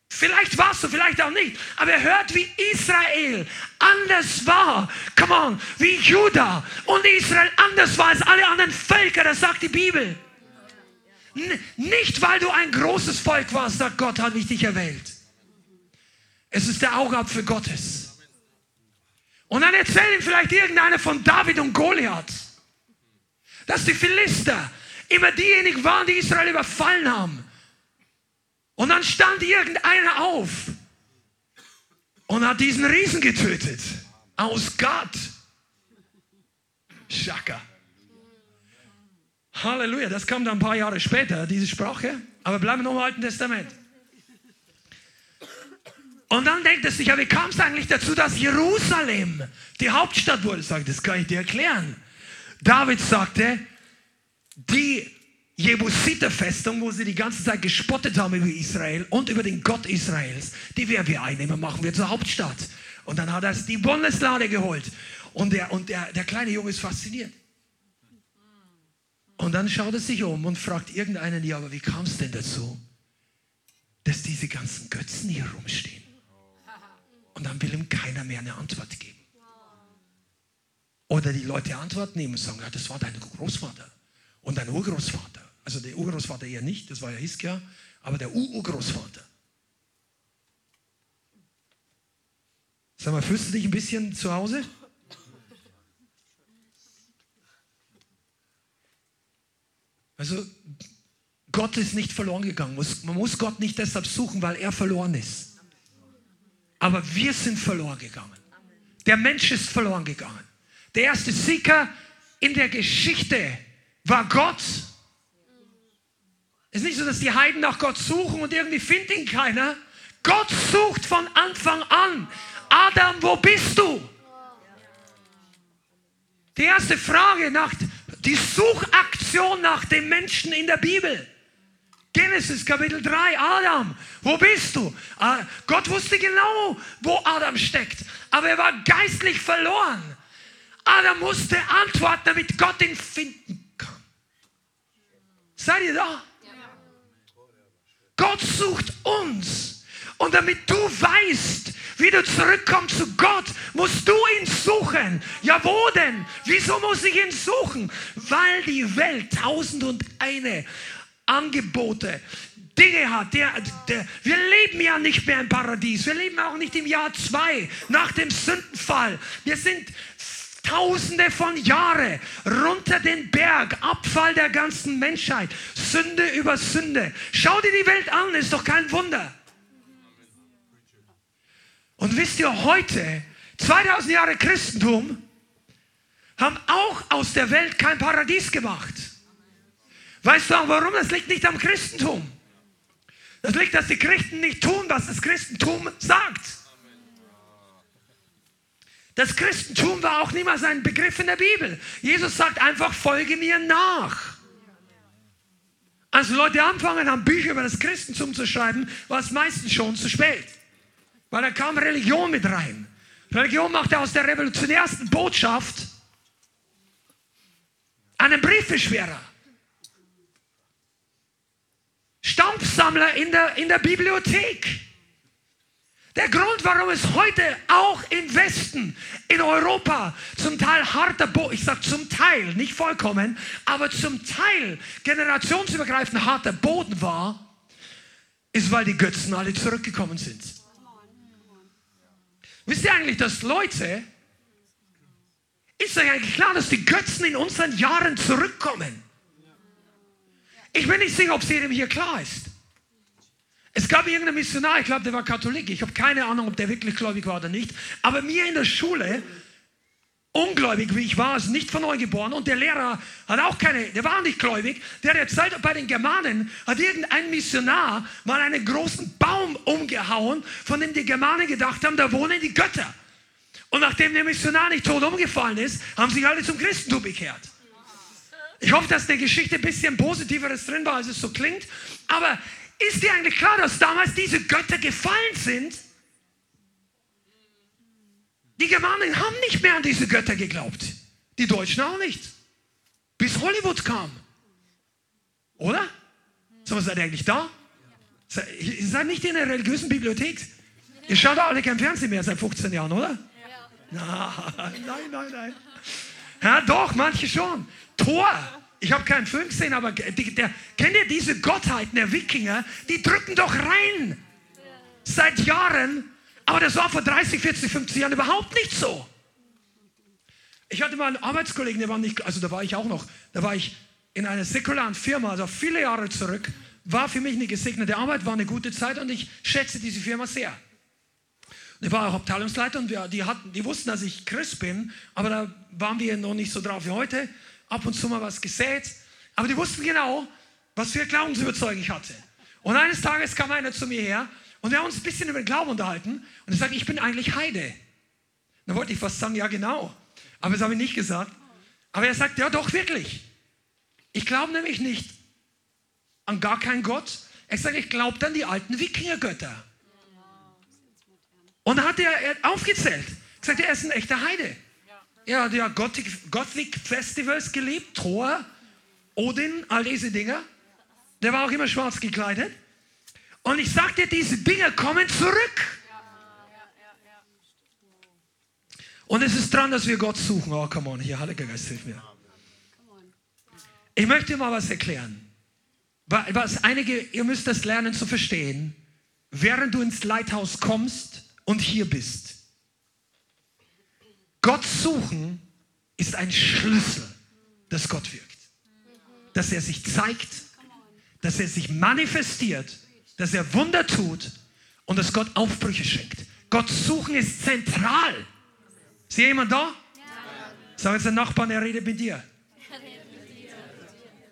vielleicht war es so, vielleicht auch nicht, aber er hört, wie Israel anders war, come on, wie Judah und Israel anders war als alle anderen Völker, das sagt die Bibel. Nicht, weil du ein großes Volk warst, sagt Gott, habe ich dich erwählt. Es ist der Augapfel Gottes. Und dann erzählt ihm vielleicht irgendeiner von David und Goliath, dass die Philister immer diejenigen waren, die Israel überfallen haben. Und dann stand irgendeiner auf und hat diesen Riesen getötet. Aus Gott. Schaka. Halleluja, das kam dann ein paar Jahre später, diese Sprache. Aber bleiben wir noch im Alten Testament. Und dann denkt er sich, ja, wie kam es eigentlich dazu, dass Jerusalem die Hauptstadt wurde? Sagt, das kann ich dir erklären. David sagte, die Jebusiter-Festung, wo sie die ganze Zeit gespottet haben über Israel und über den Gott Israels, die werden wir einnehmen, machen wir zur Hauptstadt. Und dann hat er die Bundeslade geholt. Und der, und der, der kleine Junge ist fasziniert. Und dann schaut er sich um und fragt irgendeinen, ja, aber wie kam es denn dazu, dass diese ganzen Götzen hier rumstehen? Und dann will ihm keiner mehr eine Antwort geben. Oder die Leute Antwort nehmen und sagen, ja, das war dein Großvater und dein Urgroßvater. Also der Urgroßvater eher nicht, das war ja Hiskia, aber der Urgroßvater. Sag mal, fühlst du dich ein bisschen zu Hause? Also Gott ist nicht verloren gegangen. Man muss Gott nicht deshalb suchen, weil er verloren ist. Aber wir sind verloren gegangen. Der Mensch ist verloren gegangen. Der erste Sieger in der Geschichte war Gott. Es ist nicht so, dass die Heiden nach Gott suchen und irgendwie findet ihn keiner. Gott sucht von Anfang an. Adam, wo bist du? Die erste Frage nach die Suchaktion nach dem Menschen in der Bibel. Genesis Kapitel 3, Adam, wo bist du? Ah, Gott wusste genau, wo Adam steckt, aber er war geistlich verloren. Adam musste antworten, damit Gott ihn finden kann. Seid ihr da? Gott sucht uns. Und damit du weißt, wie du zurückkommst zu Gott, musst du ihn suchen. Ja, wo denn? Wieso muss ich ihn suchen? Weil die Welt tausend und eine Angebote, Dinge hat. Der, der, wir leben ja nicht mehr im Paradies. Wir leben auch nicht im Jahr zwei nach dem Sündenfall. Wir sind Tausende von Jahren runter den Berg, Abfall der ganzen Menschheit, Sünde über Sünde. Schau dir die Welt an, ist doch kein Wunder. Und wisst ihr, heute, 2000 Jahre Christentum, haben auch aus der Welt kein Paradies gemacht. Weißt du auch warum? Das liegt nicht am Christentum. Das liegt, dass die Christen nicht tun, was das Christentum sagt. Das Christentum war auch niemals ein Begriff in der Bibel. Jesus sagt einfach, folge mir nach. Als Leute anfangen haben, Bücher über das Christentum zu schreiben, war es meistens schon zu spät. Weil da kam Religion mit rein. Religion machte aus der revolutionärsten Botschaft einen Briefbeschwerer. Stampfsammler in der, in der Bibliothek. Der Grund, warum es heute auch im Westen, in Europa, zum Teil harter Boden, ich sage zum Teil, nicht vollkommen, aber zum Teil generationsübergreifend harter Boden war, ist, weil die Götzen alle zurückgekommen sind. Wisst ihr eigentlich, dass Leute, ist euch eigentlich klar, dass die Götzen in unseren Jahren zurückkommen? Ich bin nicht sicher, ob es jedem hier klar ist. Es gab irgendeinen Missionar, ich glaube, der war Katholik. Ich habe keine Ahnung, ob der wirklich gläubig war oder nicht. Aber mir in der Schule, ungläubig wie ich war, ist nicht von neu geboren und der Lehrer hat auch keine, der war nicht gläubig. Der hat erzählt, bei den Germanen hat irgendein Missionar mal einen großen Baum umgehauen, von dem die Germanen gedacht haben, da wohnen die Götter. Und nachdem der Missionar nicht tot umgefallen ist, haben sich alle zum Christentum bekehrt. Ich hoffe, dass der Geschichte ein bisschen Positiveres drin war, als es so klingt. Aber ist dir eigentlich klar, dass damals diese Götter gefallen sind? Die Germanen haben nicht mehr an diese Götter geglaubt. Die Deutschen auch nicht. Bis Hollywood kam. Oder? So, seid ihr eigentlich da? Ihr seid nicht in der religiösen Bibliothek. Ihr schaut alle kein Fernsehen mehr seit 15 Jahren, oder? Ja. Nein, nein, nein. Ja, doch, manche schon. Tor. Ich habe keinen Film gesehen, aber die, der, kennt ihr diese Gottheiten der Wikinger? Die drücken doch rein. Seit Jahren. Aber das war vor 30, 40, 50 Jahren überhaupt nicht so. Ich hatte mal einen Arbeitskollegen, der war nicht, also da war ich auch noch, da war ich in einer säkularen Firma, also viele Jahre zurück, war für mich eine gesegnete Arbeit, war eine gute Zeit und ich schätze diese Firma sehr. Ich war auch Abteilungsleiter und wir, die, hatten, die wussten, dass ich Christ bin, aber da waren wir noch nicht so drauf wie heute. Ab und zu mal was gesät, aber die wussten genau, was für Glaubensüberzeugung ich hatte. Und eines Tages kam einer zu mir her und wir haben uns ein bisschen über den Glauben unterhalten und er sagte, ich bin eigentlich Heide. Da wollte ich fast sagen, ja genau. Aber das habe ich nicht gesagt. Aber er sagt, ja doch, wirklich. Ich glaube nämlich nicht an gar keinen Gott. Ich sage, ich glaube an die alten Wikingergötter. Und dann hat er aufgezählt. Gesagt, er ist ein echter Heide. Er hat ja Gothic, Gothic Festivals geliebt, Thor, Odin, all diese Dinger. Der war auch immer schwarz gekleidet. Und ich sagte, diese Dinger kommen zurück. Und es ist dran, dass wir Gott suchen. Oh, come on, hier, Heiliger Geist, hilf mir. Ich möchte mal was erklären. Was einige, ihr müsst das lernen zu verstehen, während du ins Leithaus kommst und hier bist. Gott suchen ist ein Schlüssel, dass Gott wirkt. Dass er sich zeigt, dass er sich manifestiert, dass er Wunder tut und dass Gott Aufbrüche schenkt. Gott suchen ist zentral. Ist hier jemand da? Sag jetzt der Nachbarn, er redet mit dir.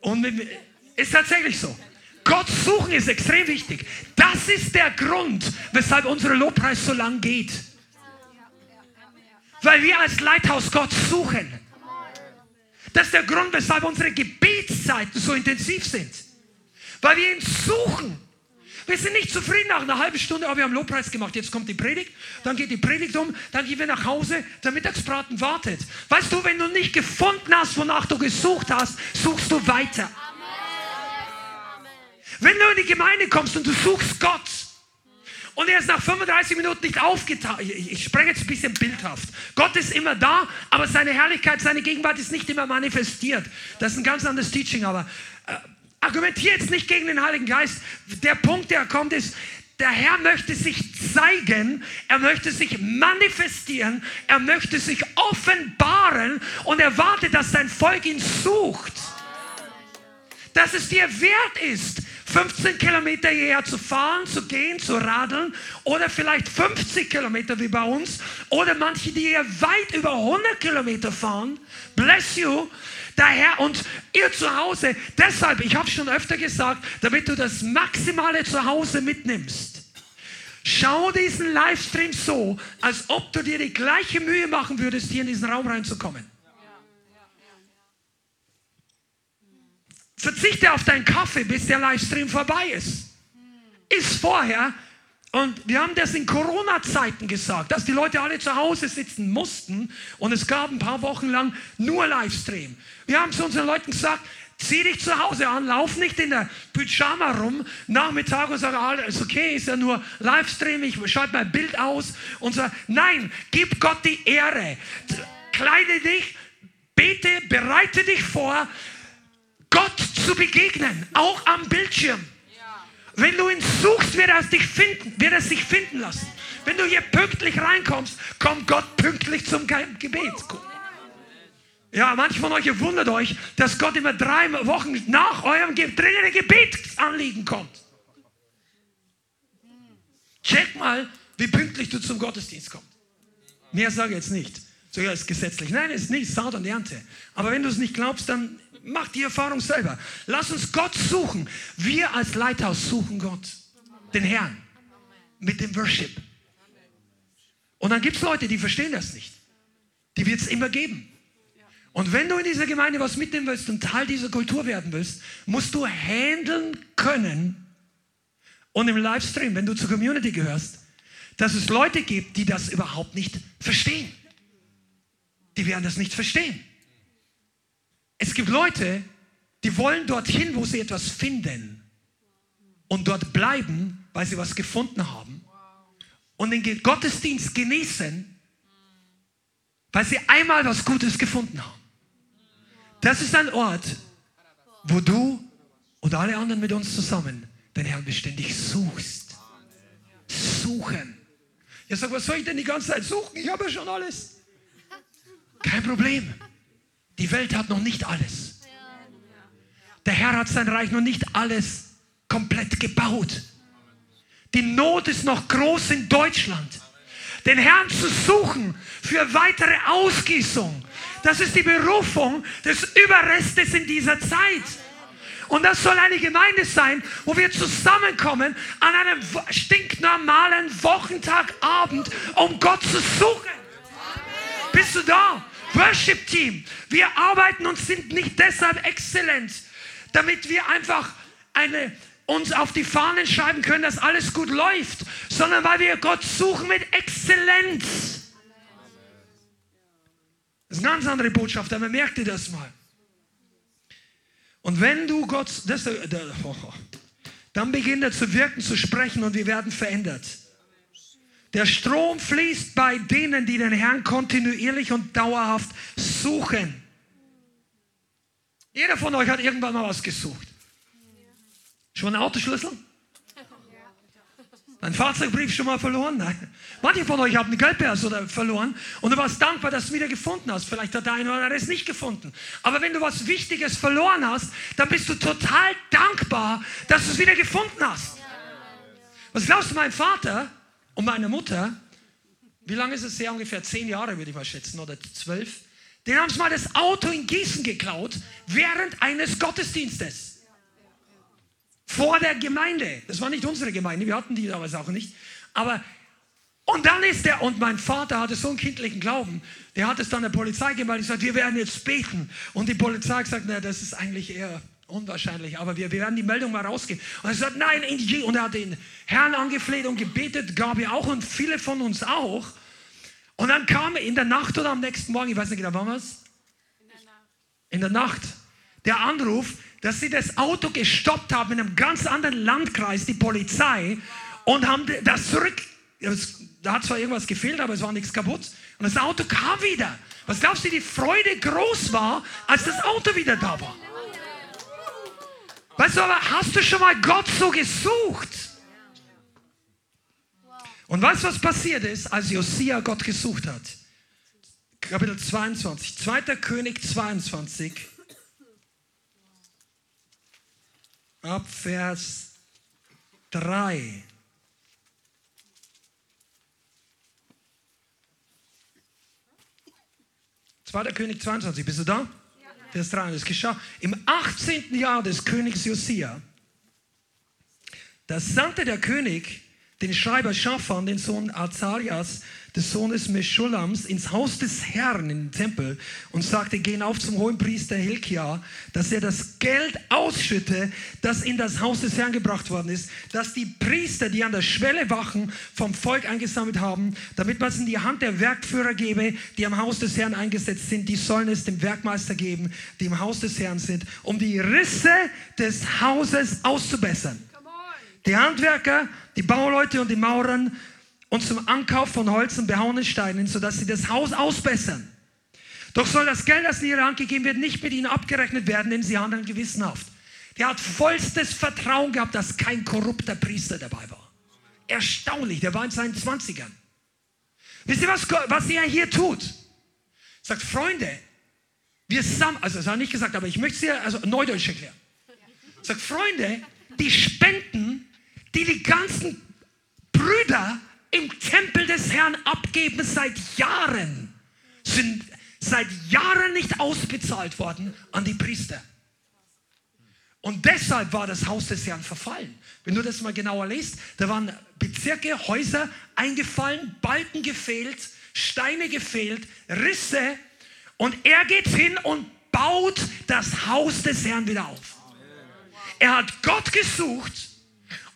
Und mit, ist tatsächlich so. Gott suchen ist extrem wichtig. Das ist der Grund, weshalb unsere Lobpreis so lang geht. Weil wir als Leithaus Gott suchen. Das ist der Grund, weshalb unsere Gebetszeiten so intensiv sind. Weil wir ihn suchen. Wir sind nicht zufrieden nach einer halben Stunde, aber wir haben Lobpreis gemacht. Jetzt kommt die Predigt, dann geht die Predigt um, dann gehen wir nach Hause, der Mittagsbraten wartet. Weißt du, wenn du nicht gefunden hast, wonach du gesucht hast, suchst du weiter. Wenn du in die Gemeinde kommst und du suchst Gott und er ist nach 35 Minuten nicht aufgetaucht, ich, ich spreche jetzt ein bisschen bildhaft. Gott ist immer da, aber seine Herrlichkeit, seine Gegenwart ist nicht immer manifestiert. Das ist ein ganz anderes Teaching, aber äh, argumentiere jetzt nicht gegen den Heiligen Geist. Der Punkt, der kommt, ist, der Herr möchte sich zeigen, er möchte sich manifestieren, er möchte sich offenbaren und erwartet, dass sein Volk ihn sucht. Dass es dir wert ist, 15 Kilometer hierher zu fahren, zu gehen, zu radeln oder vielleicht 50 Kilometer wie bei uns oder manche, die hier weit über 100 Kilometer fahren. Bless you. Daher und ihr zu Hause, deshalb, ich habe schon öfter gesagt, damit du das Maximale zu Hause mitnimmst. Schau diesen Livestream so, als ob du dir die gleiche Mühe machen würdest, hier in diesen Raum reinzukommen. Verzichte auf deinen Kaffee, bis der Livestream vorbei ist. Ist vorher. Und wir haben das in Corona-Zeiten gesagt, dass die Leute alle zu Hause sitzen mussten und es gab ein paar Wochen lang nur Livestream. Wir haben zu unseren Leuten gesagt, zieh dich zu Hause an, lauf nicht in der Pyjama rum, Nachmittag und sag, ah, ist okay, ist ja nur Livestream, ich schalte mein Bild aus und sag, nein, gib Gott die Ehre, kleide dich, bete, bereite dich vor, Gott zu begegnen, auch am Bildschirm. Wenn du ihn suchst, wird er, dich finden, wird er sich finden lassen. Wenn du hier pünktlich reinkommst, kommt Gott pünktlich zum Gebet. Ja, manche von euch wundert euch, dass Gott immer drei Wochen nach eurem dringenden Gebetsanliegen kommt. Check mal, wie pünktlich du zum Gottesdienst kommst. Mehr sage ich jetzt nicht. So, ja, ist gesetzlich. Nein, ist nicht Saat und Ernte. Aber wenn du es nicht glaubst, dann mach die Erfahrung selber. Lass uns Gott suchen. Wir als Leithaus suchen Gott, den Herrn, mit dem Worship. Und dann gibt es Leute, die verstehen das nicht. Die wird es immer geben. Und wenn du in dieser Gemeinde was mitnehmen willst und Teil dieser Kultur werden willst, musst du handeln können und im Livestream, wenn du zur Community gehörst, dass es Leute gibt, die das überhaupt nicht verstehen. Die werden das nicht verstehen. Es gibt Leute, die wollen dorthin, wo sie etwas finden und dort bleiben, weil sie was gefunden haben und den Gottesdienst genießen, weil sie einmal was Gutes gefunden haben. Das ist ein Ort, wo du und alle anderen mit uns zusammen den Herrn beständig suchst. Suchen. Ja, sag, was soll ich denn die ganze Zeit suchen? Ich habe ja schon alles. Kein Problem. Die Welt hat noch nicht alles. Der Herr hat sein Reich noch nicht alles komplett gebaut. Die Not ist noch groß in Deutschland. Den Herrn zu suchen für weitere Ausgießung. Das ist die Berufung des Überrestes in dieser Zeit. Und das soll eine Gemeinde sein, wo wir zusammenkommen an einem stinknormalen Wochentagabend, um Gott zu suchen. Bist du da? Worship Team. Wir arbeiten und sind nicht deshalb exzellent, damit wir einfach eine, uns auf die Fahnen schreiben können, dass alles gut läuft, sondern weil wir Gott suchen mit Exzellenz. Das ist eine ganz andere Botschaft, aber merkt ihr das mal. Und wenn du Gott, das, <laughs> dann beginnt er zu wirken, zu sprechen und wir werden verändert. Der Strom fließt bei denen, die den Herrn kontinuierlich und dauerhaft suchen. Jeder von euch hat irgendwann mal was gesucht. Schon ein Autoschlüssel? Ein Fahrzeugbrief schon mal verloren? Nein. Manche von euch haben einen Geldbörse oder verloren und du warst dankbar, dass du wieder gefunden hast. Vielleicht hat der eine oder andere es nicht gefunden. Aber wenn du was Wichtiges verloren hast, dann bist du total dankbar, dass du es wieder gefunden hast. Was glaubst du, mein Vater und meine Mutter, wie lange ist es her? Ungefähr zehn Jahre, würde ich mal schätzen, oder zwölf. Den haben sie mal das Auto in Gießen geklaut, während eines Gottesdienstes vor der Gemeinde. Das war nicht unsere Gemeinde, wir hatten die damals auch nicht. Aber und dann ist der, und mein Vater hatte so einen kindlichen Glauben, der hat es dann der Polizei gemeldet, gesagt, wir werden jetzt beten. Und die Polizei hat gesagt, na, das ist eigentlich eher unwahrscheinlich, aber wir, wir werden die Meldung mal rausgeben. Und er sagt, nein, und er hat den Herrn angefleht und gebetet, Gabi auch und viele von uns auch. Und dann kam in der Nacht oder am nächsten Morgen, ich weiß nicht genau, wann war es? In der Nacht. In der Nacht. Der Anruf, dass sie das Auto gestoppt haben in einem ganz anderen Landkreis, die Polizei, und haben das zurück. Da hat zwar irgendwas gefehlt, aber es war nichts kaputt. Und das Auto kam wieder. Was glaubst du, die Freude groß war, als das Auto wieder da war? Weißt du, aber hast du schon mal Gott so gesucht? Und weißt du, was passiert ist, als Josia Gott gesucht hat? Kapitel 22, 2. König 22. ab Vers 3. Zweiter König 22, bist du da? Vers 3. Es geschah im 18. Jahr des Königs Josia. Da sandte der König den Schreiber Schafan, den Sohn Azarias, des Sohnes Meschulams, ins Haus des Herrn in den Tempel und sagte, geh auf zum hohen Priester Hilkia, dass er das Geld ausschütte, das in das Haus des Herrn gebracht worden ist, dass die Priester, die an der Schwelle wachen, vom Volk eingesammelt haben, damit man es in die Hand der Werkführer gebe, die am Haus des Herrn eingesetzt sind, die sollen es dem Werkmeister geben, die im Haus des Herrn sind, um die Risse des Hauses auszubessern. Die Handwerker, die Bauleute und die Maurern und zum Ankauf von Holz und behauenen Steinen, sodass sie das Haus ausbessern. Doch soll das Geld, das in ihre Hand gegeben wird, nicht mit ihnen abgerechnet werden, denn sie handeln gewissenhaft. Der hat vollstes Vertrauen gehabt, dass kein korrupter Priester dabei war. Erstaunlich, der war in seinen Zwanzigern. Wisst ihr, was, was er hier tut? Sagt, Freunde, wir sammeln, also das hat er nicht gesagt, aber ich möchte es dir also neudeutsch erklären. Sagt, Freunde, die Spenden, die die ganzen Brüder im Tempel des Herrn abgeben seit Jahren, sind seit Jahren nicht ausbezahlt worden an die Priester. Und deshalb war das Haus des Herrn verfallen. Wenn du das mal genauer liest, da waren Bezirke, Häuser eingefallen, Balken gefehlt, Steine gefehlt, Risse. Und er geht hin und baut das Haus des Herrn wieder auf. Er hat Gott gesucht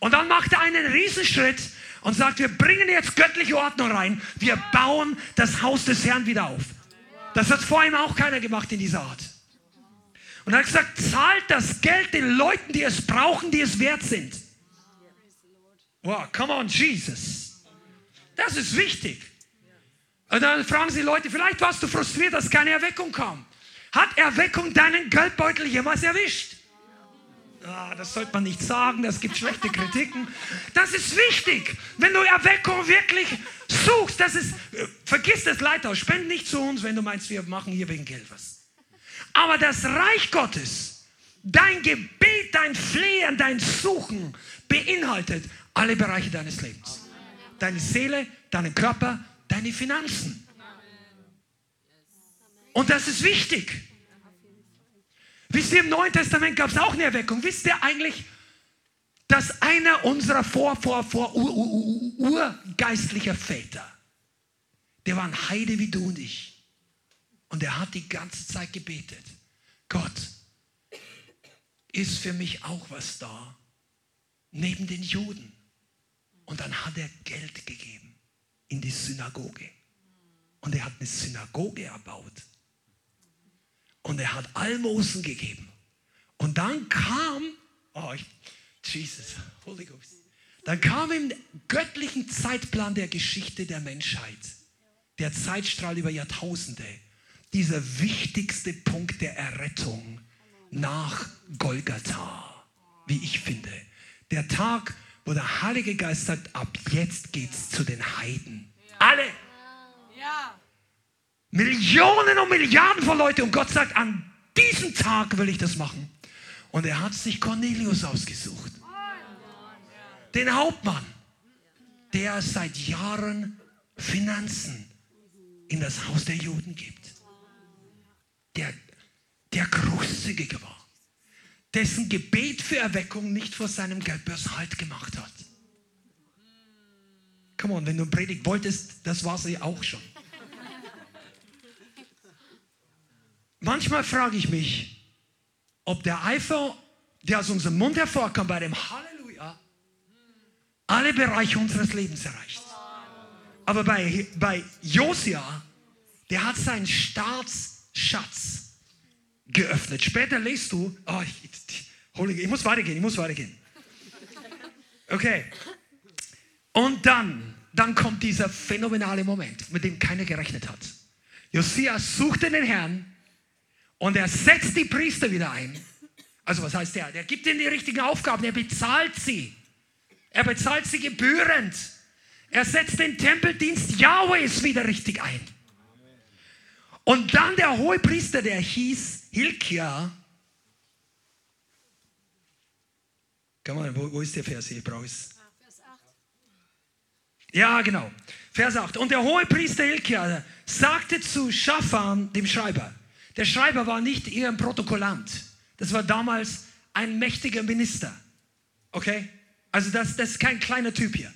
und dann macht er einen Riesenschritt und sagt, wir bringen jetzt göttliche Ordnung rein. Wir bauen das Haus des Herrn wieder auf. Das hat vor ihm auch keiner gemacht in dieser Art. Und er hat gesagt, zahlt das Geld den Leuten, die es brauchen, die es wert sind. Wow, come on, Jesus. Das ist wichtig. Und dann fragen sie Leute, vielleicht warst du frustriert, dass keine Erweckung kam. Hat Erweckung deinen Geldbeutel jemals erwischt? Ah, das sollte man nicht sagen, das gibt schlechte Kritiken. Das ist wichtig, wenn du Erweckung wirklich suchst. Das ist, vergiss das Leithaus, spend nicht zu uns, wenn du meinst, wir machen hier wegen Geld was. Aber das Reich Gottes, dein Gebet, dein Flehen, dein Suchen beinhaltet alle Bereiche deines Lebens. Deine Seele, deinen Körper, deine Finanzen. Und das ist wichtig. Wisst ihr, im Neuen Testament gab es auch eine Erweckung. Wisst ihr eigentlich, dass einer unserer vor, vor, vor, ur, ur, urgeistlicher Väter, der war ein Heide wie du und ich. Und er hat die ganze Zeit gebetet. Gott, ist für mich auch was da. Neben den Juden. Und dann hat er Geld gegeben in die Synagoge. Und er hat eine Synagoge erbaut. Und er hat Almosen gegeben. Und dann kam, oh, Jesus, Holy Ghost. Dann kam im göttlichen Zeitplan der Geschichte der Menschheit, der Zeitstrahl über Jahrtausende, dieser wichtigste Punkt der Errettung nach Golgatha, wie ich finde. Der Tag, wo der Heilige Geist sagt, ab jetzt geht's zu den Heiden. Alle. Ja. Millionen und Milliarden von Leuten und Gott sagt, an diesem Tag will ich das machen. Und er hat sich Cornelius ausgesucht. Den Hauptmann, der seit Jahren Finanzen in das Haus der Juden gibt. Der, der großzügig war. Dessen Gebet für Erweckung nicht vor seinem Geldbörs Halt gemacht hat. Come on, wenn du Predigt wolltest, das war sie auch schon. Manchmal frage ich mich, ob der Eifer, der aus unserem Mund hervorkommt, bei dem Halleluja, alle Bereiche unseres Lebens erreicht. Aber bei, bei Josia, der hat seinen Staatsschatz geöffnet. Später lest du, oh, ich, ich, muss weitergehen, ich muss weitergehen. Okay. Und dann, dann kommt dieser phänomenale Moment, mit dem keiner gerechnet hat. Josia suchte den Herrn und er setzt die Priester wieder ein. Also was heißt der? Der gibt ihnen die richtigen Aufgaben, er bezahlt sie. Er bezahlt sie gebührend. Er setzt den Tempeldienst Yahwehs wieder richtig ein. Und dann der hohe Priester, der hieß Hilkia. Komm mal, wo, wo ist der Vers? Ich brauche es. Ja, genau. Vers 8. Und der hohe Priester Hilkia sagte zu Schafan, dem Schreiber, der Schreiber war nicht eher ein Protokollant. Das war damals ein mächtiger Minister. Okay? Also das, das ist kein kleiner Typ hier.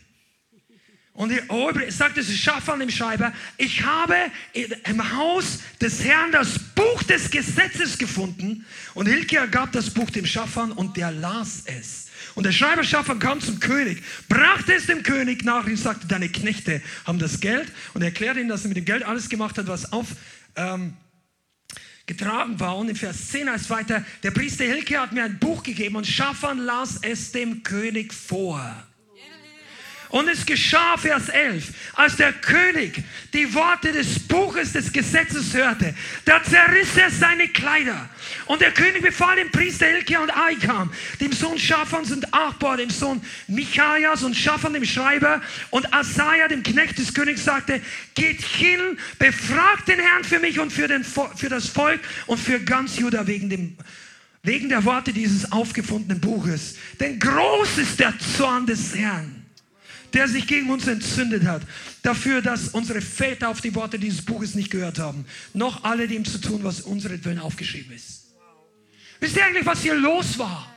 Und er sagte zu Schafan, dem Schreiber, ich habe im Haus des Herrn das Buch des Gesetzes gefunden. Und Hilkia gab das Buch dem Schafan und der las es. Und der Schreiber Schafan kam zum König, brachte es dem König nach und sagte, deine Knechte haben das Geld. Und er erklärte ihm, dass er mit dem Geld alles gemacht hat, was auf... Ähm, getragen war. Und in Vers 10 heißt weiter, der Priester Hilke hat mir ein Buch gegeben und Schaffan las es dem König vor. Und es geschah, Vers 11, als der König die Worte des Buches des Gesetzes hörte, da zerriss er seine Kleider. Und der König befahl dem Priester Hilkia und Aikam, dem Sohn Schaffans und Achbor, dem Sohn Michaias und Schaffan, dem Schreiber, und Asaja, dem Knecht des Königs, sagte, geht hin, befragt den Herrn für mich und für, den, für das Volk und für ganz Juda wegen dem wegen der Worte dieses aufgefundenen Buches. Denn groß ist der Zorn des Herrn der sich gegen uns entzündet hat, dafür, dass unsere Väter auf die Worte dieses Buches nicht gehört haben, noch alle dem zu tun, was unseretwillen aufgeschrieben ist. Wisst ihr eigentlich, was hier los war?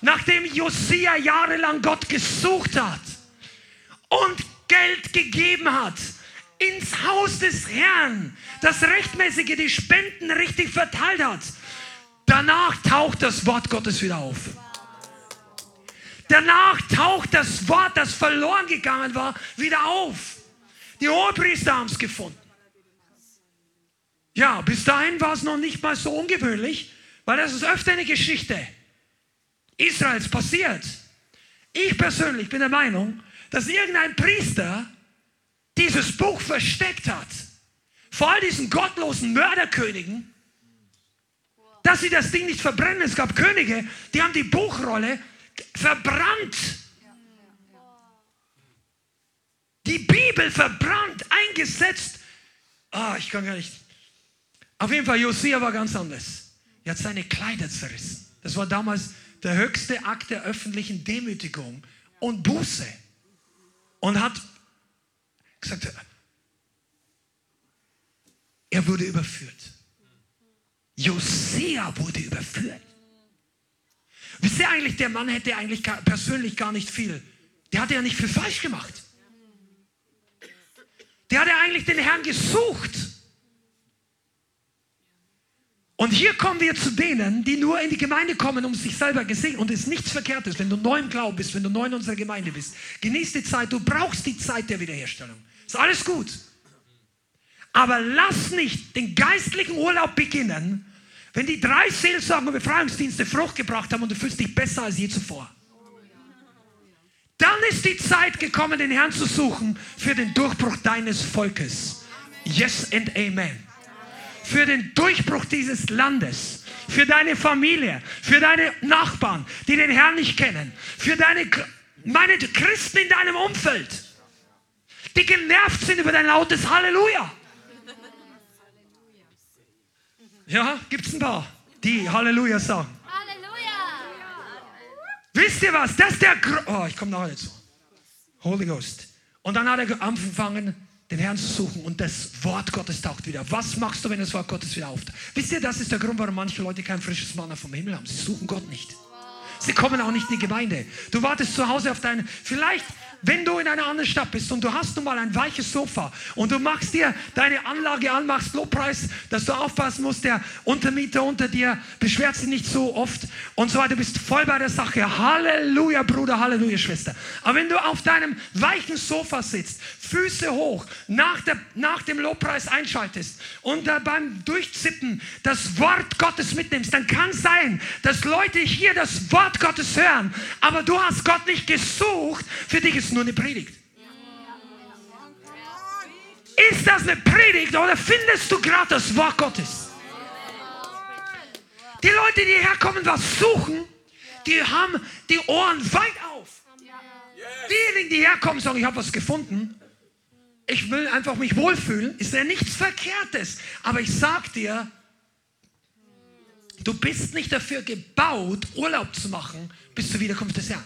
Nachdem Josia jahrelang Gott gesucht hat und Geld gegeben hat ins Haus des Herrn, das rechtmäßige die Spenden richtig verteilt hat, danach taucht das Wort Gottes wieder auf. Danach taucht das Wort, das verloren gegangen war, wieder auf. Die Hohepriester haben es gefunden. Ja, bis dahin war es noch nicht mal so ungewöhnlich, weil das ist öfter eine Geschichte Israels passiert. Ich persönlich bin der Meinung, dass irgendein Priester dieses Buch versteckt hat. Vor all diesen gottlosen Mörderkönigen, dass sie das Ding nicht verbrennen. Es gab Könige, die haben die Buchrolle verbrannt. Die Bibel verbrannt, eingesetzt. Ah, ich kann gar nicht. Auf jeden Fall, Josia war ganz anders. Er hat seine Kleider zerrissen. Das war damals der höchste Akt der öffentlichen Demütigung und Buße. Und hat gesagt, er wurde überführt. Josia wurde überführt. Wisst ihr eigentlich, der Mann hätte eigentlich persönlich gar nicht viel. Der hatte ja nicht viel falsch gemacht. Der hatte eigentlich den Herrn gesucht. Und hier kommen wir zu denen, die nur in die Gemeinde kommen, um sich selber gesehen. Und es ist nichts Verkehrtes, wenn du neu im Glauben bist, wenn du neu in unserer Gemeinde bist. Genieß die Zeit, du brauchst die Zeit der Wiederherstellung. Ist alles gut. Aber lass nicht den geistlichen Urlaub beginnen, wenn die drei Seelsorgen und Befreiungsdienste Frucht gebracht haben und du fühlst dich besser als je zuvor. Dann ist die Zeit gekommen, den Herrn zu suchen für den Durchbruch deines Volkes. Yes and Amen für den Durchbruch dieses Landes, für deine Familie, für deine Nachbarn, die den Herrn nicht kennen, für deine meine Christen in deinem Umfeld, die genervt sind über dein lautes Halleluja. Ja, gibt es ein paar, die Halleluja sagen. Halleluja. Wisst ihr was? Das ist der Gro Oh, ich komme nachher dazu. Holy Ghost. Und dann hat er angefangen, den Herrn zu suchen und das Wort Gottes taucht wieder. Was machst du, wenn das Wort Gottes wieder auftaucht? Wisst ihr, das ist der Grund, warum manche Leute kein frisches Manna vom Himmel haben. Sie suchen Gott nicht. Sie kommen auch nicht in die Gemeinde. Du wartest zu Hause auf deine, vielleicht wenn du in einer anderen Stadt bist und du hast nun mal ein weiches Sofa und du machst dir deine Anlage an, machst Lobpreis, dass du aufpassen musst, der Untermieter unter dir beschwert sich nicht so oft und so weiter, du bist voll bei der Sache. Halleluja, Bruder, Halleluja, Schwester. Aber wenn du auf deinem weichen Sofa sitzt, Füße hoch, nach, der, nach dem Lobpreis einschaltest und da beim Durchzippen das Wort Gottes mitnimmst, dann kann es sein, dass Leute hier das Wort Gottes hören, aber du hast Gott nicht gesucht, für dich ist ist nur eine Predigt. Ist das eine Predigt oder findest du gerade das Wort Gottes? Die Leute, die herkommen, was suchen, die haben die Ohren weit auf. Diejenigen, die herkommen, sagen, ich habe was gefunden. Ich will einfach mich wohlfühlen. Ist ja nichts Verkehrtes. Aber ich sag dir, du bist nicht dafür gebaut, Urlaub zu machen bis zur Wiederkunft des Herrn.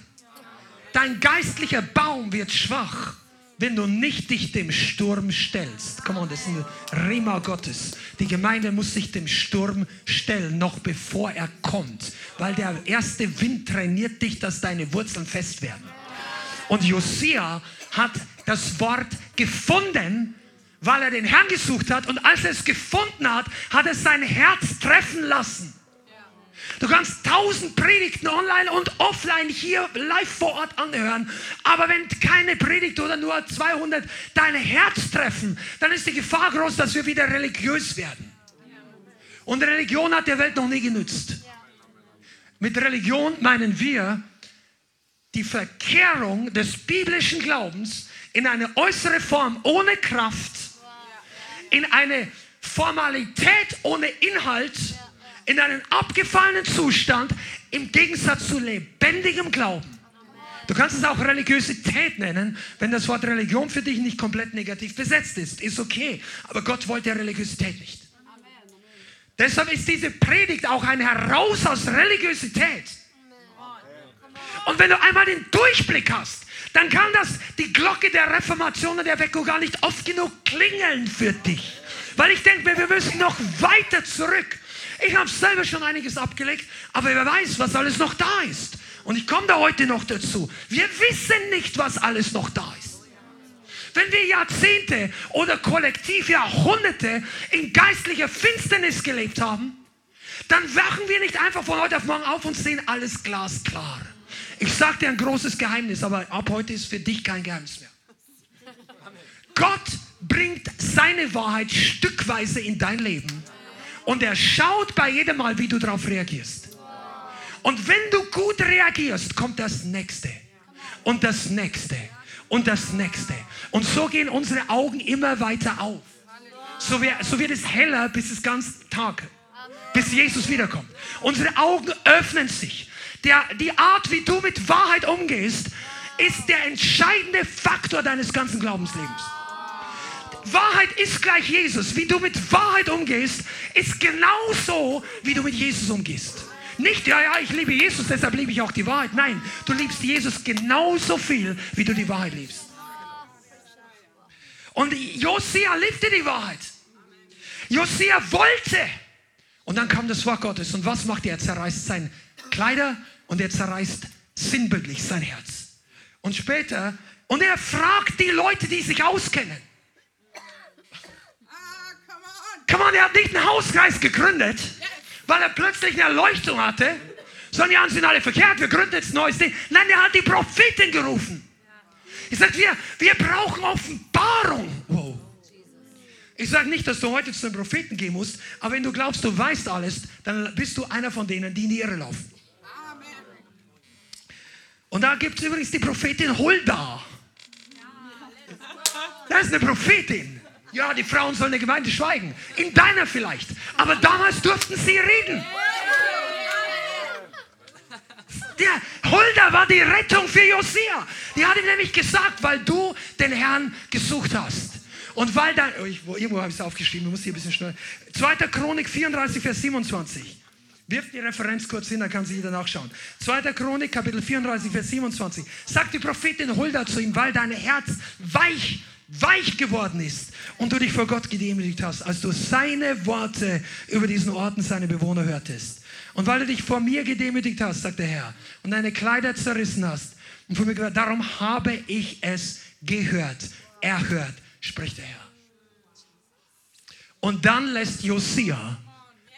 Dein geistlicher Baum wird schwach, wenn du nicht dich dem Sturm stellst. Komm on, das ist ein Rima Gottes. Die Gemeinde muss sich dem Sturm stellen, noch bevor er kommt. Weil der erste Wind trainiert dich, dass deine Wurzeln fest werden. Und Josia hat das Wort gefunden, weil er den Herrn gesucht hat. Und als er es gefunden hat, hat es sein Herz treffen lassen. Du kannst tausend Predigten online und offline hier live vor Ort anhören. Aber wenn keine Predigt oder nur 200 dein Herz treffen, dann ist die Gefahr groß, dass wir wieder religiös werden. Und Religion hat der Welt noch nie genützt. Mit Religion meinen wir die Verkehrung des biblischen Glaubens in eine äußere Form ohne Kraft, in eine Formalität ohne Inhalt in einen abgefallenen Zustand im Gegensatz zu lebendigem Glauben. Du kannst es auch Religiosität nennen, wenn das Wort Religion für dich nicht komplett negativ besetzt ist. Ist okay. Aber Gott wollte Religiosität nicht. Deshalb ist diese Predigt auch ein Heraus aus Religiosität. Und wenn du einmal den Durchblick hast, dann kann das die Glocke der Reformation und der Weckung gar nicht oft genug klingeln für dich. Weil ich denke, wir müssen noch weiter zurück. Ich habe selber schon einiges abgelegt, aber wer weiß, was alles noch da ist. Und ich komme da heute noch dazu. Wir wissen nicht, was alles noch da ist. Wenn wir Jahrzehnte oder kollektiv Jahrhunderte in geistlicher Finsternis gelebt haben, dann wachen wir nicht einfach von heute auf morgen auf und sehen alles glasklar. Ich sage dir ein großes Geheimnis, aber ab heute ist für dich kein Geheimnis mehr. Gott bringt seine Wahrheit stückweise in dein Leben und er schaut bei jedem Mal, wie du darauf reagierst. Und wenn du gut reagierst, kommt das nächste und das nächste und das nächste. Und so gehen unsere Augen immer weiter auf. So wird, so wird es heller, bis es ganz Tag, bis Jesus wiederkommt. Unsere Augen öffnen sich. Der, die Art, wie du mit Wahrheit umgehst, ist der entscheidende Faktor deines ganzen Glaubenslebens. Wahrheit ist gleich Jesus. Wie du mit Wahrheit umgehst, ist genauso, wie du mit Jesus umgehst. Nicht, ja, ja, ich liebe Jesus, deshalb liebe ich auch die Wahrheit. Nein, du liebst Jesus genauso viel, wie du die Wahrheit liebst. Und Josia liebte die Wahrheit. Josia wollte. Und dann kam das Wort Gottes. Und was macht er? Er zerreißt seine Kleider und er zerreißt sinnbildlich sein Herz. Und später, und er fragt die Leute, die sich auskennen. Come on, er hat nicht einen Hauskreis gegründet. weil er plötzlich eine Erleuchtung hatte, sondern die anderen sind alle verkehrt, wir gründen jetzt ein neues Ding. Nein, er hat die Prophetin gerufen. Ich sage, wir, wir brauchen Offenbarung. Wow. Ich sage nicht, dass du heute zu einem Propheten gehen musst, aber wenn du glaubst, du weißt alles, dann bist du einer von denen, die in die Irre laufen. Und da gibt es übrigens die Prophetin Hulda. Das ist eine Prophetin. Ja, die Frauen sollen der Gemeinde schweigen. In deiner vielleicht. Aber damals durften sie reden. Der Hulda war die Rettung für Josia. Die hat ihm nämlich gesagt, weil du den Herrn gesucht hast. Und weil dann, oh, ich, irgendwo habe ich es aufgeschrieben, du musst hier ein bisschen schnell. 2. Chronik 34, Vers 27. Wirf die Referenz kurz hin, dann kann sich jeder nachschauen. 2. Chronik, Kapitel 34, Vers 27. Sagt die Prophetin Hulda zu ihm, weil dein Herz weich weich geworden ist und du dich vor Gott gedemütigt hast, als du seine Worte über diesen Ort und seine Bewohner hörtest. Und weil du dich vor mir gedemütigt hast, sagt der Herr, und deine Kleider zerrissen hast und von mir gehört, darum habe ich es gehört, erhört, spricht der Herr. Und dann lässt Josia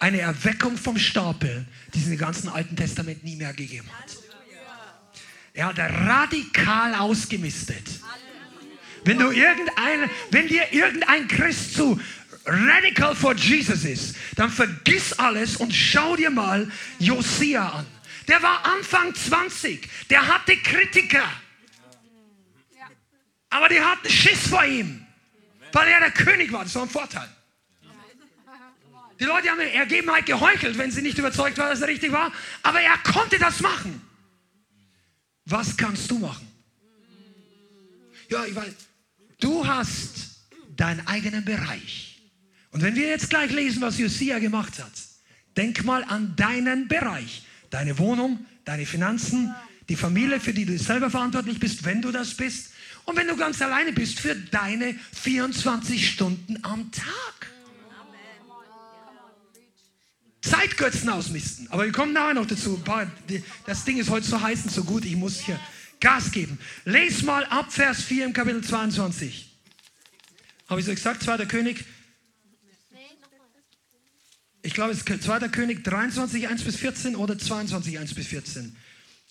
eine Erweckung vom Stapel, die es im ganzen Alten Testament nie mehr gegeben hat. Er hat radikal ausgemistet. Wenn du irgendein, wenn dir irgendein Christ zu radical for Jesus ist, dann vergiss alles und schau dir mal Josia an. Der war Anfang 20, der hatte Kritiker. Aber die hatten Schiss vor ihm, weil er der König war. Das war ein Vorteil. Die Leute haben Ergebenheit geheuchelt, wenn sie nicht überzeugt waren, dass er richtig war. Aber er konnte das machen. Was kannst du machen? Ja, ich weiß, Du hast deinen eigenen Bereich. Und wenn wir jetzt gleich lesen, was Josia gemacht hat, denk mal an deinen Bereich. Deine Wohnung, deine Finanzen, die Familie, für die du selber verantwortlich bist, wenn du das bist. Und wenn du ganz alleine bist, für deine 24 Stunden am Tag. Zeitgötzen ausmisten. Aber wir kommen nachher noch dazu. Das Ding ist heute so heiß und so gut, ich muss hier Gas geben. Les mal ab Vers 4 im Kapitel 22. Habe ich so gesagt, 2. König? Ich glaube, es ist 2. König 23, 1 bis 14 oder 22, 1 bis 14.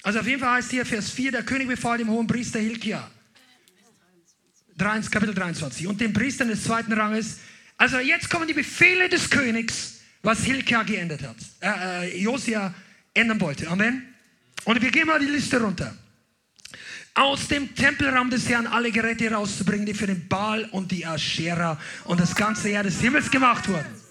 Also auf jeden Fall heißt hier Vers 4, der König befahl dem hohen Priester Hilkia. Kapitel 23. Und dem Priestern des zweiten Ranges. Also jetzt kommen die Befehle des Königs, was Hilkia geändert hat. Äh, äh, Josia ändern wollte. Amen. Und wir gehen mal die Liste runter aus dem Tempelraum des Herrn alle Geräte rauszubringen, die für den Baal und die Aschera und das ganze Jahr des Himmels gemacht wurden.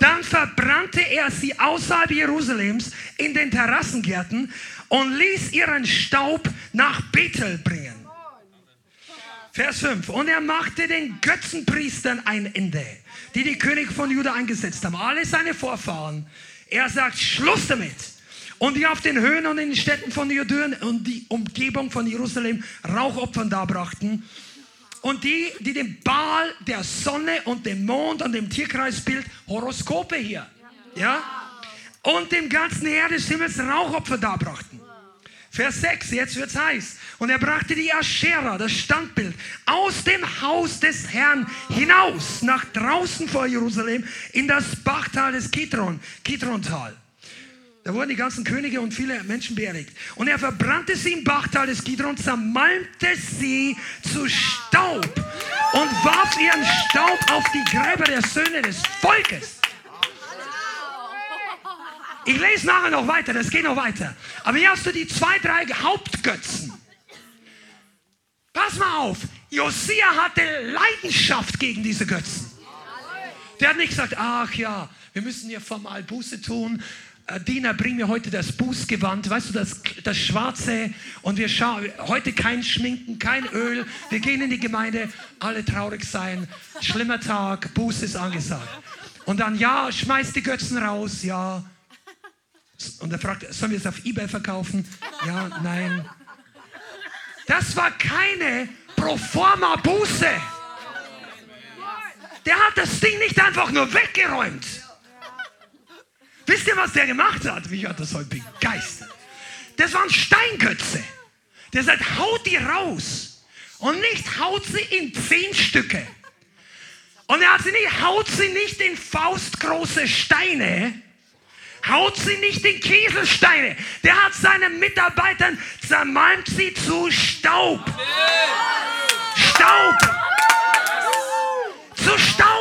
Dann verbrannte er sie außerhalb Jerusalems in den Terrassengärten und ließ ihren Staub nach Bethel bringen. Vers 5. Und er machte den Götzenpriestern ein Ende, die die Könige von Juda eingesetzt haben. Alle seine Vorfahren. Er sagt, Schluss damit. Und die auf den Höhen und in den Städten von Judäen und die Umgebung von Jerusalem Rauchopfern darbrachten. Und die, die dem Baal der Sonne und dem Mond und dem Tierkreisbild Horoskope hier, ja, und dem ganzen Heer des Himmels Rauchopfer darbrachten. Vers 6, jetzt wird's heiß. Und er brachte die Aschera, das Standbild, aus dem Haus des Herrn hinaus, nach draußen vor Jerusalem, in das Bachtal des Kidron, Kidrontal. Da wurden die ganzen Könige und viele Menschen beerdigt. Und er verbrannte sie im Bachtal des Gidron, zermalmte sie zu Staub und warf ihren Staub auf die Gräber der Söhne des Volkes. Ich lese nachher noch weiter, das geht noch weiter. Aber hier hast du die zwei, drei Hauptgötzen. Pass mal auf, Josia hatte Leidenschaft gegen diese Götzen. Der hat nicht gesagt, ach ja, wir müssen hier formal Buße tun Diener, bring mir heute das Bußgewand, weißt du, das, das Schwarze. Und wir schauen, heute kein Schminken, kein Öl. Wir gehen in die Gemeinde, alle traurig sein. Schlimmer Tag, Buß ist angesagt. Und dann, ja, schmeiß die Götzen raus, ja. Und er fragt, sollen wir es auf Ebay verkaufen? Ja, nein. Das war keine Proforma Buße. Der hat das Ding nicht einfach nur weggeräumt. Wisst ihr, was der gemacht hat? Mich hat das heute begeistert. Das war ein Steingötze. Der sagt, haut die raus. Und nicht haut sie in zehn Stücke. Und er hat sie nicht, haut sie nicht in faustgroße Steine, haut sie nicht in Kieselsteine. Der hat seinen Mitarbeitern zermalmt sie zu Staub. Staub. Zu Staub.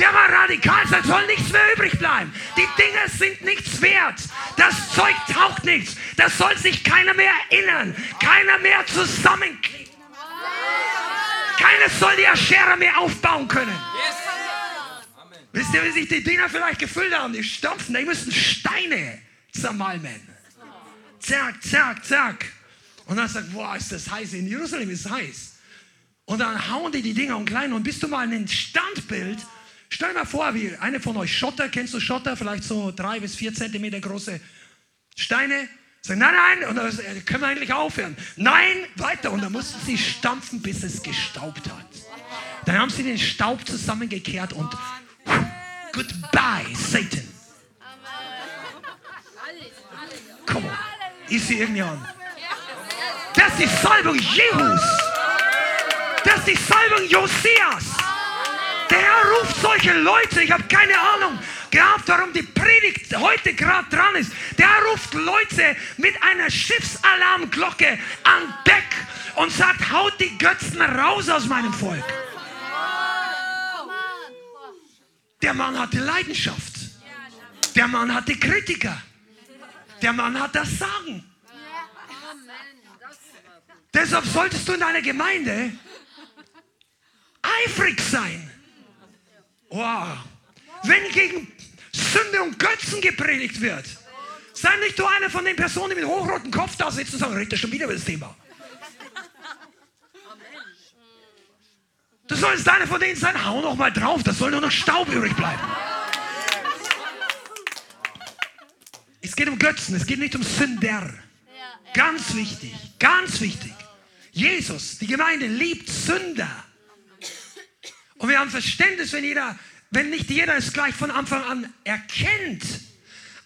Der war radikal, da soll nichts mehr übrig bleiben. Die Dinge sind nichts wert. Das Zeug taucht nichts. Das soll sich keiner mehr erinnern. Keiner mehr zusammenkleben. Keiner soll die Aschere mehr aufbauen können. Wisst ihr, wie sich die Diener vielleicht gefüllt haben? Die stampfen, die müssen Steine zermalmen. Zack, zack, zack. Und dann sagt, boah, ist das heiß. In Jerusalem ist heiß. Und dann hauen die die Dinger um klein. Und bist du mal ein Standbild Stell mal vor, wie eine von euch Schotter, kennst du Schotter, vielleicht so drei bis vier Zentimeter große Steine. Sagen, nein, nein, und dann äh, können wir eigentlich aufhören. Nein, weiter. Und dann mussten sie stampfen, bis es gestaubt hat. Dann haben sie den Staub zusammengekehrt und goodbye, Satan. Come on. Ist sie irgendjemand? Das ist die Salbung Jehus. Das ist die Salbung Josias. Der Herr ruft solche Leute, ich habe keine Ahnung gehabt, warum die Predigt heute gerade dran ist. Der ruft Leute mit einer Schiffsalarmglocke an Deck und sagt, haut die Götzen raus aus meinem Volk. Der Mann hatte Leidenschaft. Der Mann hatte Kritiker. Der Mann hat das Sagen. Deshalb solltest du in deiner Gemeinde eifrig sein. Wow. Wenn gegen Sünde und Götzen gepredigt wird, sei nicht du einer von den Personen, die mit hochrotem Kopf da sitzen und sagen, redet schon wieder über das Thema. Du sollst einer von denen sein, hau noch mal drauf, da soll nur noch Staub übrig bleiben. Es geht um Götzen, es geht nicht um Sünder. Ganz wichtig, ganz wichtig. Jesus, die Gemeinde liebt Sünder. Und wir haben Verständnis, wenn jeder, wenn nicht jeder es gleich von Anfang an erkennt.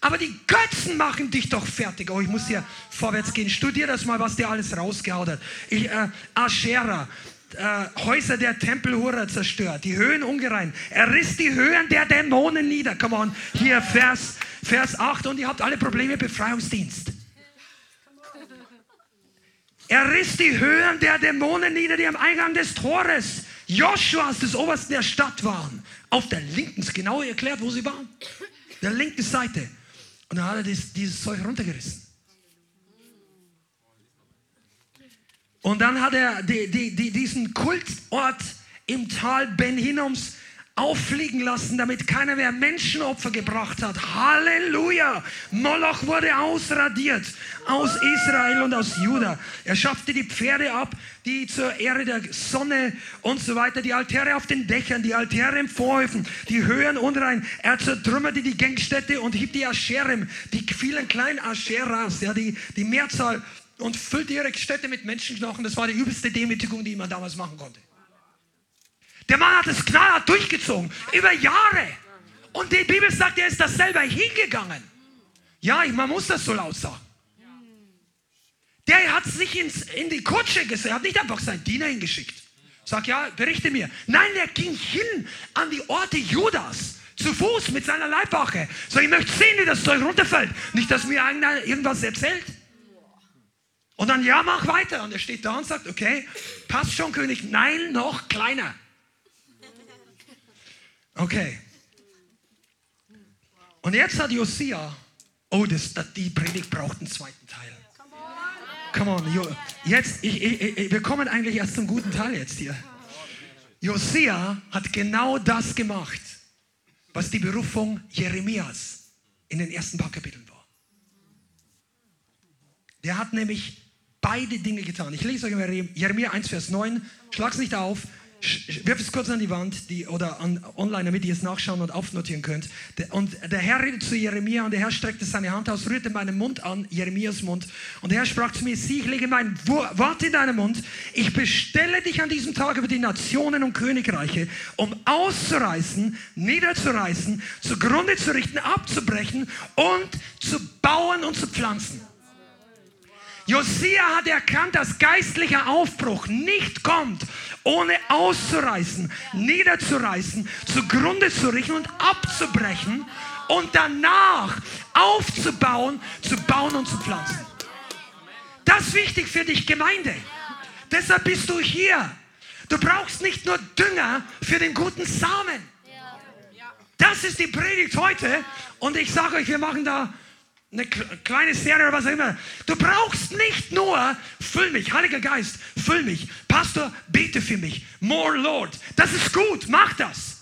Aber die Götzen machen dich doch fertig. Oh, ich muss hier vorwärts gehen. Studier das mal, was dir alles rausgehaut hat. Ich, äh, Aschera, äh, Häuser der Tempelhurer zerstört, die Höhen ungerein. Er riss die Höhen der Dämonen nieder. Come on, hier Vers, Vers 8 und ihr habt alle Probleme, Befreiungsdienst. Er riss die Höhen der Dämonen nieder, die am Eingang des Tores Joshuas des Obersten der Stadt waren. Auf der linken, genau erklärt, wo sie waren. Der linken Seite. Und dann hat er dieses, dieses Zeug runtergerissen. Und dann hat er die, die, die, diesen Kultort im Tal Ben Hinoms auffliegen lassen, damit keiner mehr Menschenopfer gebracht hat. Halleluja! Moloch wurde ausradiert aus Israel und aus Juda. Er schaffte die Pferde ab, die zur Ehre der Sonne und so weiter, die Altäre auf den Dächern, die Altäre im Vorhöfen, die Höhen unrein. Er zertrümmerte die Genkstätte und hieb die Ascherem, die vielen kleinen Ascheras, ja, die, die Mehrzahl und füllte ihre Städte mit Menschenknochen. Das war die übelste Demütigung, die man damals machen konnte. Der Mann hat es knallhart durchgezogen, über Jahre. Und die Bibel sagt, er ist das selber hingegangen. Ja, man muss das so laut sagen. Der hat sich ins, in die Kutsche gesetzt, er hat nicht einfach seinen Diener hingeschickt. Sag, ja, berichte mir. Nein, er ging hin an die Orte Judas, zu Fuß mit seiner Leibwache. So, ich möchte sehen, wie das Zeug runterfällt. Nicht, dass mir einer irgendwas erzählt. Und dann, ja, mach weiter. Und er steht da und sagt, okay, passt schon, König. Nein, noch kleiner. Okay. Und jetzt hat Josia, oh, das, das, die Predigt braucht einen zweiten Teil. Come on, jetzt, ich, ich, wir kommen eigentlich erst zum guten Teil jetzt hier. Josia hat genau das gemacht, was die Berufung Jeremias in den ersten paar Kapiteln war. Der hat nämlich beide Dinge getan. Ich lese euch Jeremia 1, Vers 9. Schlag's nicht auf wirf es kurz an die Wand die, oder an, online, damit ihr es nachschauen und aufnotieren könnt. Und der Herr redet zu Jeremia und der Herr streckte seine Hand aus, rührte meinen Mund an, Jeremias Mund. Und der Herr sprach zu mir, sieh, ich lege mein Wort in deinen Mund. Ich bestelle dich an diesem Tag über die Nationen und Königreiche, um auszureißen, niederzureißen, zugrunde zu richten, abzubrechen und zu bauen und zu pflanzen. Josia hat erkannt, dass geistlicher Aufbruch nicht kommt, ohne auszureißen, niederzureißen, zugrunde zu richten und abzubrechen und danach aufzubauen, zu bauen und zu pflanzen. Das ist wichtig für dich, Gemeinde. Deshalb bist du hier. Du brauchst nicht nur Dünger für den guten Samen. Das ist die Predigt heute. Und ich sage euch, wir machen da eine kleine Serie oder was auch immer. Du brauchst nicht nur, füll mich, Heiliger Geist, füll mich. Pastor, bete für mich. More Lord. Das ist gut, mach das.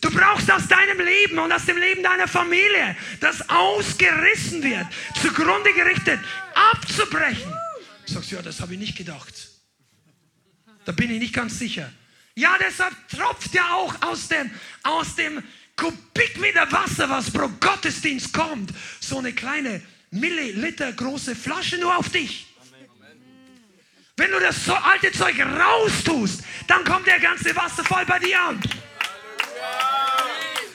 Du brauchst aus deinem Leben und aus dem Leben deiner Familie, das ausgerissen wird, zugrunde gerichtet, abzubrechen. Du sagst, ja, das habe ich nicht gedacht. Da bin ich nicht ganz sicher. Ja, deshalb tropft ja auch aus dem, aus dem Kubikmeter Wasser, was pro Gottesdienst kommt, so eine kleine Milliliter große Flasche nur auf dich. Wenn du das alte Zeug raustust, dann kommt der ganze Wasserfall bei dir an.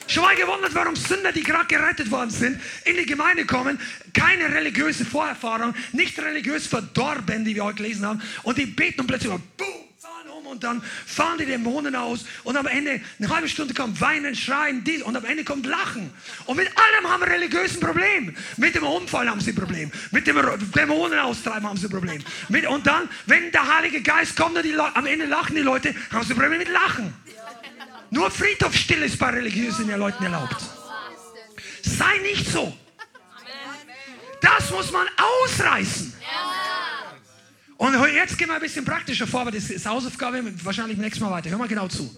Schon mal gewundert, warum Sünder, die gerade gerettet worden sind, in die Gemeinde kommen, keine religiöse Vorerfahrung, nicht religiös verdorben, die wir heute gelesen haben, und die beten und plötzlich boom, fahren um und dann fahren die Dämonen aus und am Ende, eine halbe Stunde kommt Weinen, Schreien, dies, und am Ende kommt Lachen. Und mit allem haben wir religiösen Problem. Mit dem Unfall haben sie ein Problem. Mit dem Dämonen austreiben haben sie ein Problem. Mit, und dann, wenn der Heilige Geist kommt und die, am Ende lachen die Leute, haben sie ein Problem mit Lachen. Nur Friedhofsstille ist bei religiösen Leuten erlaubt. Sei nicht so. Das muss man ausreißen. Und jetzt gehen wir ein bisschen praktischer vor, aber das ist Hausaufgabe, wahrscheinlich nächstes Mal weiter. Hör mal genau zu.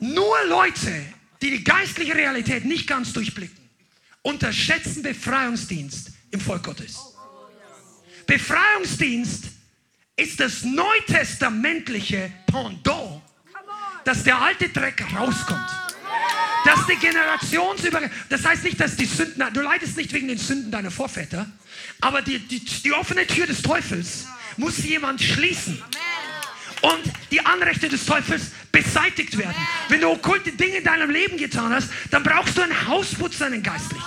Nur Leute, die die geistliche Realität nicht ganz durchblicken, unterschätzen Befreiungsdienst im Volk Gottes. Befreiungsdienst ist das neutestamentliche Pendant dass der alte Dreck rauskommt. Dass die Generationsüber... Das heißt nicht, dass die Sünden... Du leidest nicht wegen den Sünden deiner Vorväter, aber die, die, die offene Tür des Teufels muss jemand schließen. Und die Anrechte des Teufels beseitigt werden. Wenn du okkulte Dinge in deinem Leben getan hast, dann brauchst du einen Hausputzer, einen geistlichen.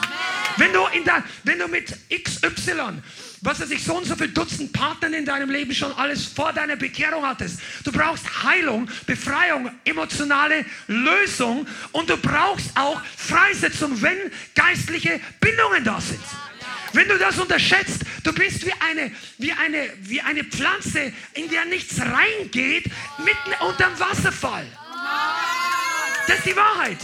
Wenn du, in der, wenn du mit XY was weiß ich, so und so viele Dutzend Partnern in deinem Leben schon alles vor deiner Bekehrung hattest. Du brauchst Heilung, Befreiung, emotionale Lösung und du brauchst auch Freisetzung, wenn geistliche Bindungen da sind. Wenn du das unterschätzt, du bist wie eine, wie eine, wie eine Pflanze, in der nichts reingeht, mitten unterm Wasserfall. Das ist die Wahrheit.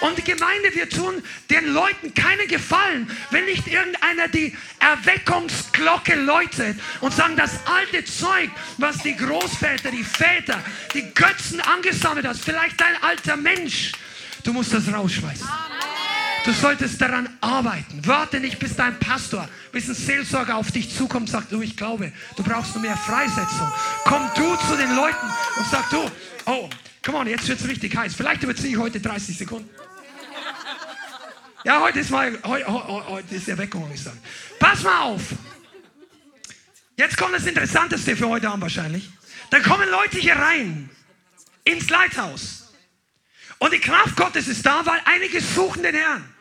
Und die Gemeinde, wir tun den Leuten keinen Gefallen, wenn nicht irgendeiner die Erweckungsglocke läutet und sagen, das alte Zeug, was die Großväter, die Väter, die Götzen angesammelt hat, vielleicht ein alter Mensch, du musst das rausschmeißen. Du solltest daran arbeiten. Warte nicht, bis dein Pastor, bis ein Seelsorger auf dich zukommt und sagt, du, ich glaube, du brauchst nur mehr Freisetzung. Komm du zu den Leuten und sag du, oh, Come on, jetzt wird es richtig heiß. Vielleicht überziehe ich heute 30 Sekunden. Ja, heute ist mal, heute, heute ist Erweckung, muss ich sagen. Pass mal auf. Jetzt kommt das Interessanteste für heute Abend wahrscheinlich. Da kommen Leute hier rein ins Leithaus. Und die Kraft Gottes ist da, weil einige suchen den Herrn.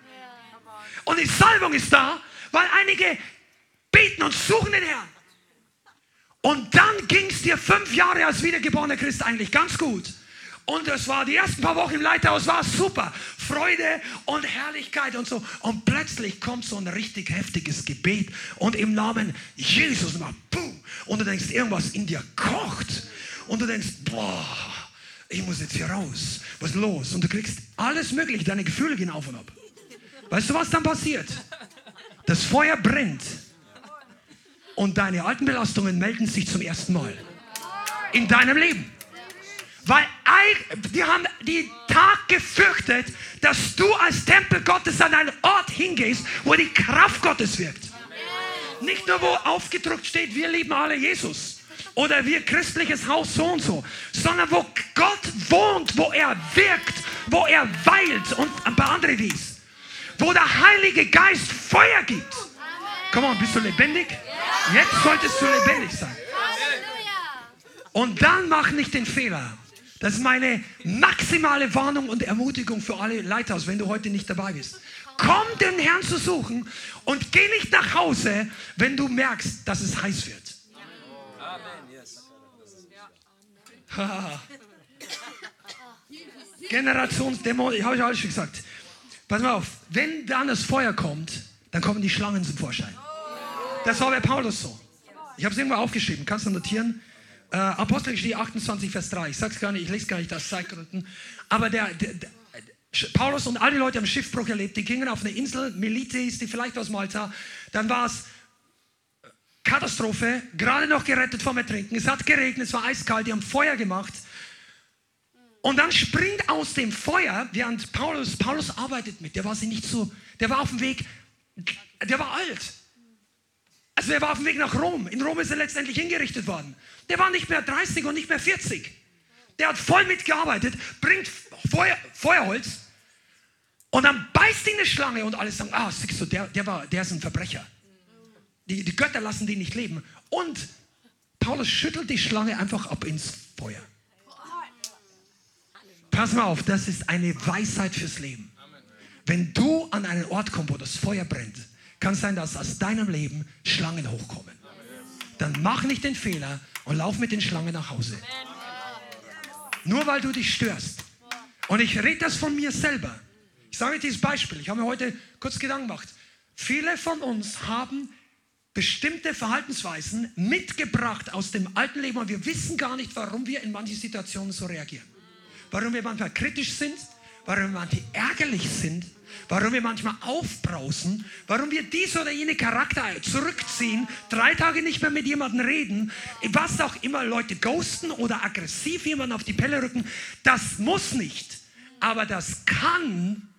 Und die Salbung ist da, weil einige beten und suchen den Herrn. Und dann ging es dir fünf Jahre als wiedergeborener Christ eigentlich ganz gut. Und es war die ersten paar Wochen im Leiterhaus war super. Freude und Herrlichkeit und so. Und plötzlich kommt so ein richtig heftiges Gebet und im Namen Jesus macht boom. Und du denkst, irgendwas in dir kocht. Und du denkst, boah, ich muss jetzt hier raus. Was ist los? Und du kriegst alles mögliche, deine Gefühle gehen auf und ab. Weißt du, was dann passiert? Das Feuer brennt. Und deine alten Belastungen melden sich zum ersten Mal. In deinem Leben. Weil die haben die Tag gefürchtet, dass du als Tempel Gottes an einen Ort hingehst, wo die Kraft Gottes wirkt. Nicht nur, wo aufgedruckt steht, wir lieben alle Jesus oder wir christliches Haus so und so, sondern wo Gott wohnt, wo er wirkt, wo er weilt und ein paar andere dies. Wo der Heilige Geist Feuer gibt. Komm on, bist du lebendig? Jetzt solltest du lebendig sein. Und dann mach nicht den Fehler das ist meine maximale Warnung und Ermutigung für alle Leithaus, wenn du heute nicht dabei bist. Komm den Herrn zu suchen und geh nicht nach Hause, wenn du merkst, dass es heiß wird. <laughs> Generationsdämon, habe ich alles schon gesagt. Pass mal auf, wenn dann das Feuer kommt, dann kommen die Schlangen zum Vorschein. Das war bei Paulus so. Ich habe es irgendwo aufgeschrieben, kannst du notieren? Äh, Apostelgeschichte 28, Vers 3. Ich sag's gar nicht, ich lese gar nicht aus Zeitgründen. Aber der, der, der Paulus und all die Leute haben Schiffbruch erlebt. Die gingen auf eine Insel, Militis, die vielleicht aus Malta. Dann war es Katastrophe, gerade noch gerettet vom Ertrinken. Es hat geregnet, es war eiskalt, die haben Feuer gemacht. Und dann springt aus dem Feuer, während Paulus, Paulus arbeitet mit, der war sie nicht so, der war auf dem Weg, der war alt. Also er war auf dem Weg nach Rom. In Rom ist er letztendlich hingerichtet worden. Der war nicht mehr 30 und nicht mehr 40. Der hat voll mitgearbeitet, bringt Feuer, Feuerholz und dann beißt ihn eine Schlange und alle sagen, ah, siehst du, der, der, war, der ist ein Verbrecher. Die, die Götter lassen den nicht leben. Und Paulus schüttelt die Schlange einfach ab ins Feuer. Pass mal auf, das ist eine Weisheit fürs Leben. Wenn du an einen Ort kommst, wo das Feuer brennt, kann es sein, dass aus deinem Leben Schlangen hochkommen. Dann mach nicht den Fehler und lauf mit den Schlangen nach Hause. Nur weil du dich störst. Und ich rede das von mir selber. Ich sage dieses Beispiel. Ich habe mir heute kurz Gedanken gemacht. Viele von uns haben bestimmte Verhaltensweisen mitgebracht aus dem alten Leben und wir wissen gar nicht, warum wir in manchen Situationen so reagieren warum wir manchmal kritisch sind, warum wir manchmal ärgerlich sind, warum wir manchmal aufbrausen, warum wir dies oder jene Charakter zurückziehen, drei Tage nicht mehr mit jemandem reden, was auch immer, Leute ghosten oder aggressiv jemanden auf die Pelle rücken, das muss nicht. Aber das kann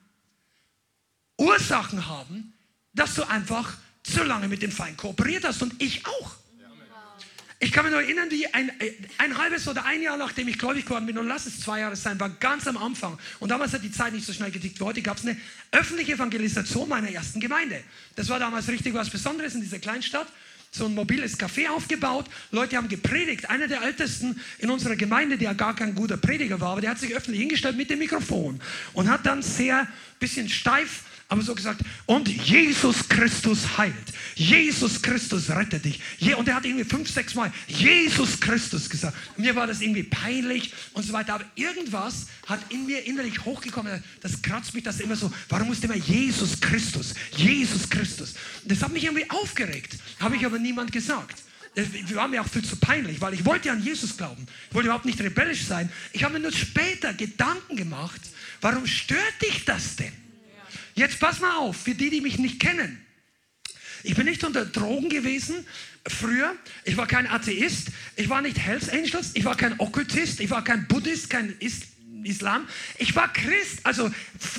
Ursachen haben, dass du einfach zu lange mit dem Feind kooperiert hast und ich auch. Ich kann mich noch erinnern, wie ein, ein halbes oder ein Jahr nachdem ich gläubig geworden bin, und lass es zwei Jahre sein, war ganz am Anfang. Und damals hat die Zeit nicht so schnell gedickt wie heute, gab es eine öffentliche Evangelisation meiner ersten Gemeinde. Das war damals richtig was Besonderes in dieser Kleinstadt. So ein mobiles Café aufgebaut. Leute haben gepredigt. Einer der Ältesten in unserer Gemeinde, der gar kein guter Prediger war, aber der hat sich öffentlich hingestellt mit dem Mikrofon und hat dann sehr bisschen steif aber so gesagt, und Jesus Christus heilt. Jesus Christus rettet dich. Und er hat irgendwie fünf, sechs Mal Jesus Christus gesagt. Mir war das irgendwie peinlich und so weiter. Aber irgendwas hat in mir innerlich hochgekommen. Das kratzt mich das immer so. Warum muss immer Jesus Christus? Jesus Christus. Das hat mich irgendwie aufgeregt. Habe ich aber niemand gesagt. Das war mir auch viel zu peinlich, weil ich wollte an Jesus glauben. Ich wollte überhaupt nicht rebellisch sein. Ich habe mir nur später Gedanken gemacht, warum stört dich das denn? Jetzt pass mal auf, für die, die mich nicht kennen. Ich bin nicht unter Drogen gewesen früher. Ich war kein Atheist. Ich war nicht Hells Angels. Ich war kein Okkultist. Ich war kein Buddhist, kein Islam. Ich war Christ, also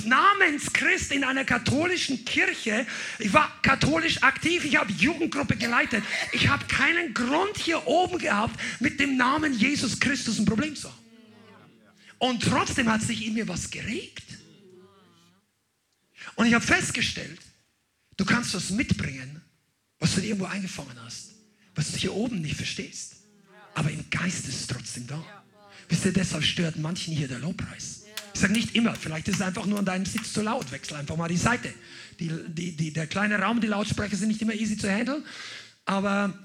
Namenschrist in einer katholischen Kirche. Ich war katholisch aktiv. Ich habe Jugendgruppe geleitet. Ich habe keinen Grund hier oben gehabt, mit dem Namen Jesus Christus ein Problem zu haben. Und trotzdem hat sich in mir was geregt. Und ich habe festgestellt, du kannst was mitbringen, was du irgendwo eingefangen hast, was du hier oben nicht verstehst. Aber im Geist ist es trotzdem da. Wisst ihr, deshalb stört manchen hier der Lobpreis. Ich sage nicht immer, vielleicht ist es einfach nur an deinem Sitz zu laut. Wechsel einfach mal die Seite. Die, die, die, der kleine Raum, die Lautsprecher sind nicht immer easy zu handeln, aber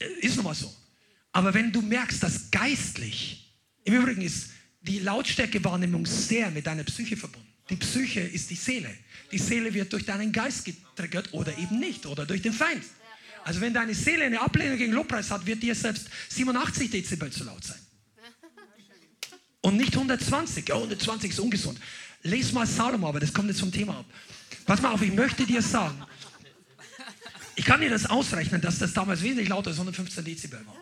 äh, ist nun mal so. Aber wenn du merkst, dass geistlich, im Übrigen ist die Lautstärkewahrnehmung sehr mit deiner Psyche verbunden. Die Psyche ist die Seele. Die Seele wird durch deinen Geist getriggert oder eben nicht oder durch den Feind. Also wenn deine Seele eine Ablehnung gegen Lobpreis hat, wird dir selbst 87 Dezibel zu laut sein. Und nicht 120. Ja, 120 ist ungesund. Lies mal Salomo, aber das kommt jetzt zum Thema ab. Pass mal auf, ich möchte dir sagen, ich kann dir das ausrechnen, dass das damals wesentlich lauter als 115 Dezibel war.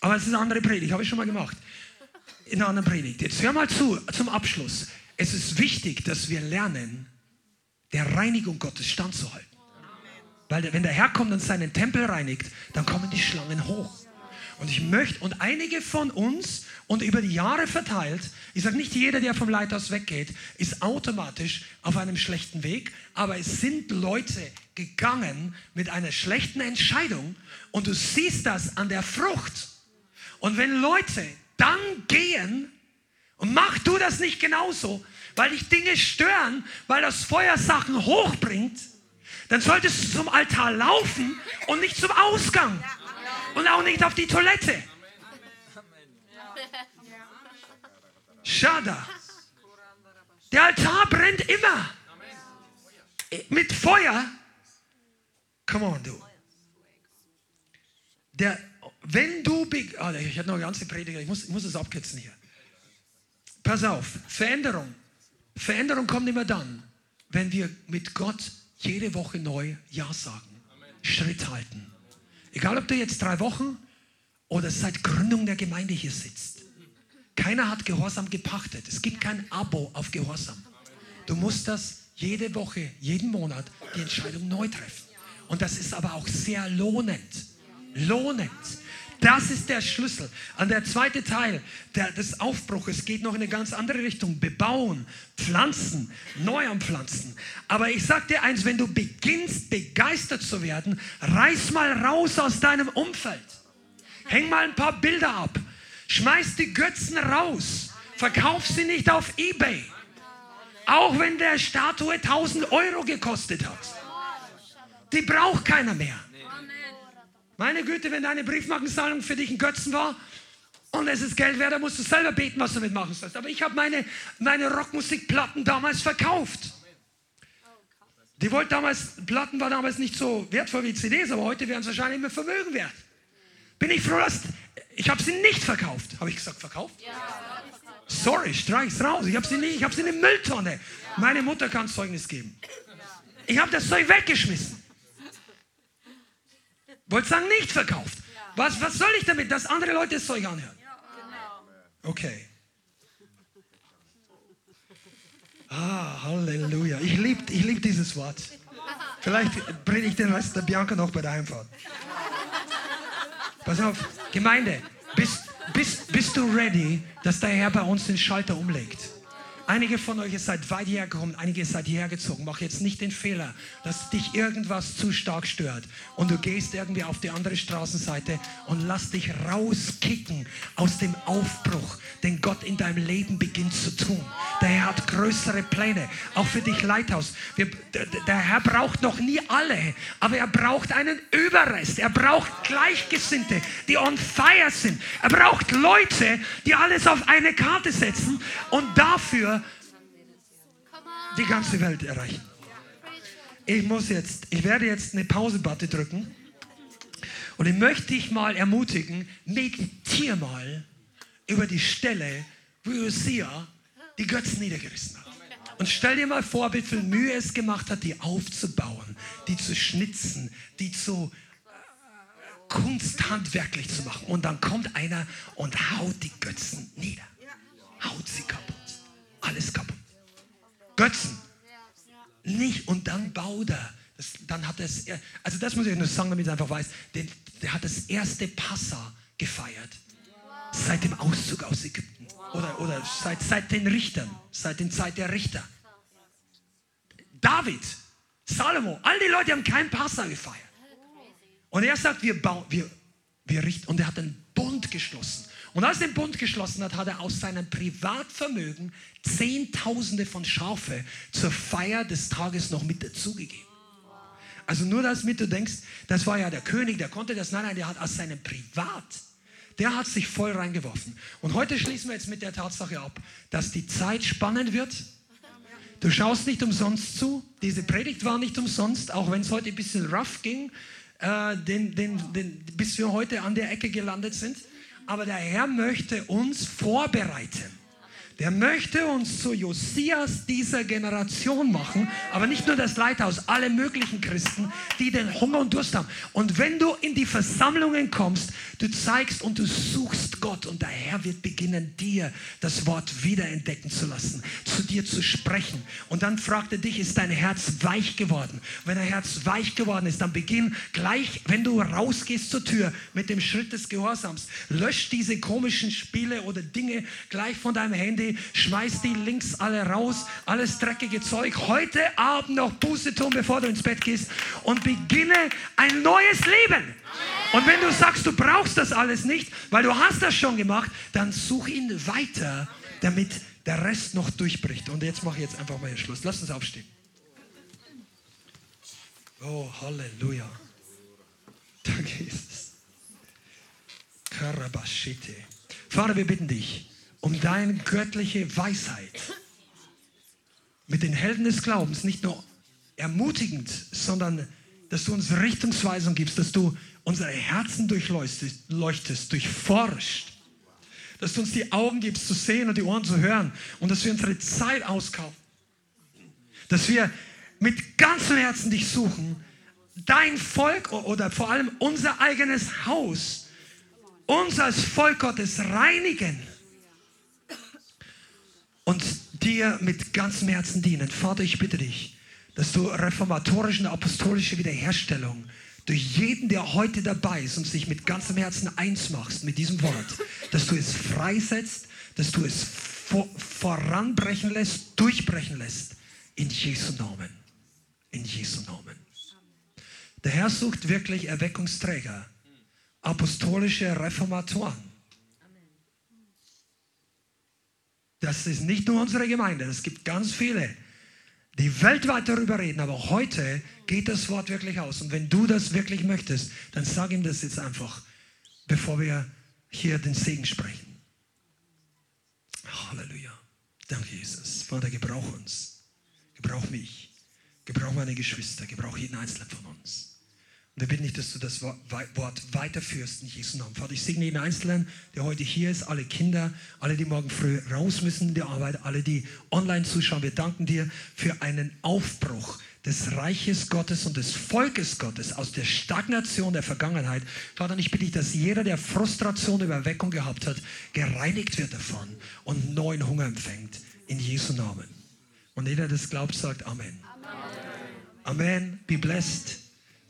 Aber es ist eine andere Predigt, habe ich schon mal gemacht. In einer anderen Predigt. Jetzt hör mal zu, zum Abschluss. Es ist wichtig, dass wir lernen, der Reinigung Gottes standzuhalten. Weil wenn der Herr kommt und seinen Tempel reinigt, dann kommen die Schlangen hoch. Und ich möchte, und einige von uns und über die Jahre verteilt, ich sage nicht jeder, der vom Leithaus weggeht, ist automatisch auf einem schlechten Weg, aber es sind Leute gegangen mit einer schlechten Entscheidung und du siehst das an der Frucht. Und wenn Leute dann gehen, und mach du das nicht genauso, weil dich Dinge stören, weil das Feuer Sachen hochbringt, dann solltest du zum Altar laufen und nicht zum Ausgang. Und auch nicht auf die Toilette. Schada. Der Altar brennt immer. Mit Feuer. Come on, du. Der, wenn du, oh, ich habe noch eine ganze Prediger, ich muss, ich muss es abkürzen hier. Pass auf, Veränderung. Veränderung kommt immer dann, wenn wir mit Gott jede Woche neu Ja sagen. Schritt halten. Egal, ob du jetzt drei Wochen oder seit Gründung der Gemeinde hier sitzt. Keiner hat Gehorsam gepachtet. Es gibt kein Abo auf Gehorsam. Du musst das jede Woche, jeden Monat die Entscheidung neu treffen. Und das ist aber auch sehr lohnend. Lohnend. Das ist der Schlüssel. Und der zweite Teil der, des Aufbruches geht noch in eine ganz andere Richtung. Bebauen, pflanzen, neu anpflanzen. Aber ich sag dir eins, wenn du beginnst begeistert zu werden, reiß mal raus aus deinem Umfeld. Häng mal ein paar Bilder ab. Schmeiß die Götzen raus. Verkauf sie nicht auf Ebay. Auch wenn der Statue 1000 Euro gekostet hat. Die braucht keiner mehr. Meine Güte, wenn deine Briefmarkenzahlung für dich ein Götzen war und es ist Geld wert, dann musst du selber beten, was du mitmachen sollst. Aber ich habe meine, meine Rockmusikplatten damals verkauft. Die wollte damals, Platten war damals nicht so wertvoll wie CDs, aber heute wären es wahrscheinlich mehr Vermögen wert. Bin ich froh, dass ich habe sie nicht verkauft. Habe ich gesagt, verkauft? Ja. Sorry, streich's raus. Ich habe sie nicht, ich habe sie in eine Mülltonne. Meine Mutter kann Zeugnis geben. Ich habe das Zeug weggeschmissen. Wollte sagen, nicht verkauft. Was, was soll ich damit, dass andere Leute das Zeug anhören? Okay. Ah, Halleluja. Ich liebe ich lieb dieses Wort. Vielleicht bringe ich den Rest der Bianca noch bei der Heimfahrt. Pass auf, Gemeinde, bist, bist, bist du ready, dass der Herr bei uns den Schalter umlegt? Einige von euch seid weit hergekommen, einige seid hierher gezogen. Mach jetzt nicht den Fehler, dass dich irgendwas zu stark stört und du gehst irgendwie auf die andere Straßenseite und lass dich rauskicken aus dem Aufbruch, den Gott in deinem Leben beginnt zu tun. Der Herr hat größere Pläne, auch für dich Leithaus. Wir, der Herr braucht noch nie alle, aber er braucht einen Überrest. Er braucht Gleichgesinnte, die on fire sind. Er braucht Leute, die alles auf eine Karte setzen und dafür die ganze Welt erreichen. Ich muss jetzt, ich werde jetzt eine Pause-Button drücken und ich möchte dich mal ermutigen, meditiere mal über die Stelle, wo Josia die Götzen niedergerissen hat. Und stell dir mal vor, wie viel Mühe es gemacht hat, die aufzubauen, die zu schnitzen, die zu äh, kunsthandwerklich zu machen. Und dann kommt einer und haut die Götzen nieder. Haut sie kaputt. Alles kaputt. Götzen. Nicht. Und dann baut er. Das, dann hat es, also das muss ich nur sagen, damit ihr einfach weiß, den, der hat das erste Passa gefeiert. Seit dem Auszug aus Ägypten. Oder, oder seit, seit den Richtern. Seit den Zeit der Richter. David, Salomo, all die Leute haben kein Passa gefeiert. Und er sagt, wir bauen, wir, wir richten. Und er hat einen Bund geschlossen. Und als er den Bund geschlossen hat, hat er aus seinem Privatvermögen Zehntausende von Schafe zur Feier des Tages noch mit dazugegeben. Also nur das du denkst, das war ja der König, der konnte das. Nein, nein, der hat aus seinem Privat, der hat sich voll reingeworfen. Und heute schließen wir jetzt mit der Tatsache ab, dass die Zeit spannend wird. Du schaust nicht umsonst zu. Diese Predigt war nicht umsonst, auch wenn es heute ein bisschen rough ging, äh, den, den, den, bis wir heute an der Ecke gelandet sind. Aber der Herr möchte uns vorbereiten der möchte uns zu Josias dieser Generation machen, aber nicht nur das Leithaus, alle möglichen Christen, die den Hunger und Durst haben. Und wenn du in die Versammlungen kommst, du zeigst und du suchst Gott und der Herr wird beginnen, dir das Wort wiederentdecken zu lassen, zu dir zu sprechen. Und dann fragt er dich, ist dein Herz weich geworden? Wenn dein Herz weich geworden ist, dann beginn gleich, wenn du rausgehst zur Tür mit dem Schritt des Gehorsams, lösch diese komischen Spiele oder Dinge gleich von deinem Handy schmeiß die Links alle raus, alles dreckige Zeug. Heute Abend noch Buße tun, bevor du ins Bett gehst und beginne ein neues Leben. Und wenn du sagst, du brauchst das alles nicht, weil du hast das schon gemacht, dann such ihn weiter, damit der Rest noch durchbricht. Und jetzt mache ich jetzt einfach mal hier Schluss. Lass uns aufstehen. Oh, Halleluja. Danke, Jesus. Vater, wir bitten dich, um deine göttliche Weisheit. mit den Helden des Glaubens nicht nur ermutigend, sondern dass du uns Richtungsweisung gibst, dass du unsere Herzen durchleuchtest, leuchtest, durchforscht, dass du uns die Augen gibst zu sehen und die Ohren zu hören. Und dass wir unsere Zeit auskaufen, dass wir mit ganzem Herzen dich suchen, dein Volk oder vor allem unser eigenes Haus, uns als Volk Gottes reinigen und dir mit ganzem Herzen dienen. Vater, ich bitte dich, dass du reformatorische und apostolische Wiederherstellung durch jeden, der heute dabei ist und sich mit ganzem Herzen eins machst mit diesem Wort, dass du es freisetzt, dass du es vor, voranbrechen lässt, durchbrechen lässt. In Jesu Namen. In Jesu Namen. Der Herr sucht wirklich Erweckungsträger, apostolische Reformatoren. Das ist nicht nur unsere Gemeinde, es gibt ganz viele die weltweit darüber reden, aber heute geht das Wort wirklich aus. Und wenn du das wirklich möchtest, dann sag ihm das jetzt einfach, bevor wir hier den Segen sprechen. Halleluja. Danke, Jesus. Vater, gebrauch uns. Gebrauch mich. Gebrauch meine Geschwister. Gebrauch jeden Einzelnen von uns. Wir bitten dich, dass du das Wort weiterführst in Jesu Namen. Vater, ich segne jeden Einzelnen, der heute hier ist, alle Kinder, alle, die morgen früh raus müssen in die Arbeit, alle, die online zuschauen. Wir danken dir für einen Aufbruch des Reiches Gottes und des Volkes Gottes aus der Stagnation der Vergangenheit. Vater, ich bitte dich, dass jeder, der Frustration über Erweckung gehabt hat, gereinigt wird davon und neuen Hunger empfängt. In Jesu Namen. Und jeder, der das glaubt, sagt Amen. Amen. Amen. Be blessed.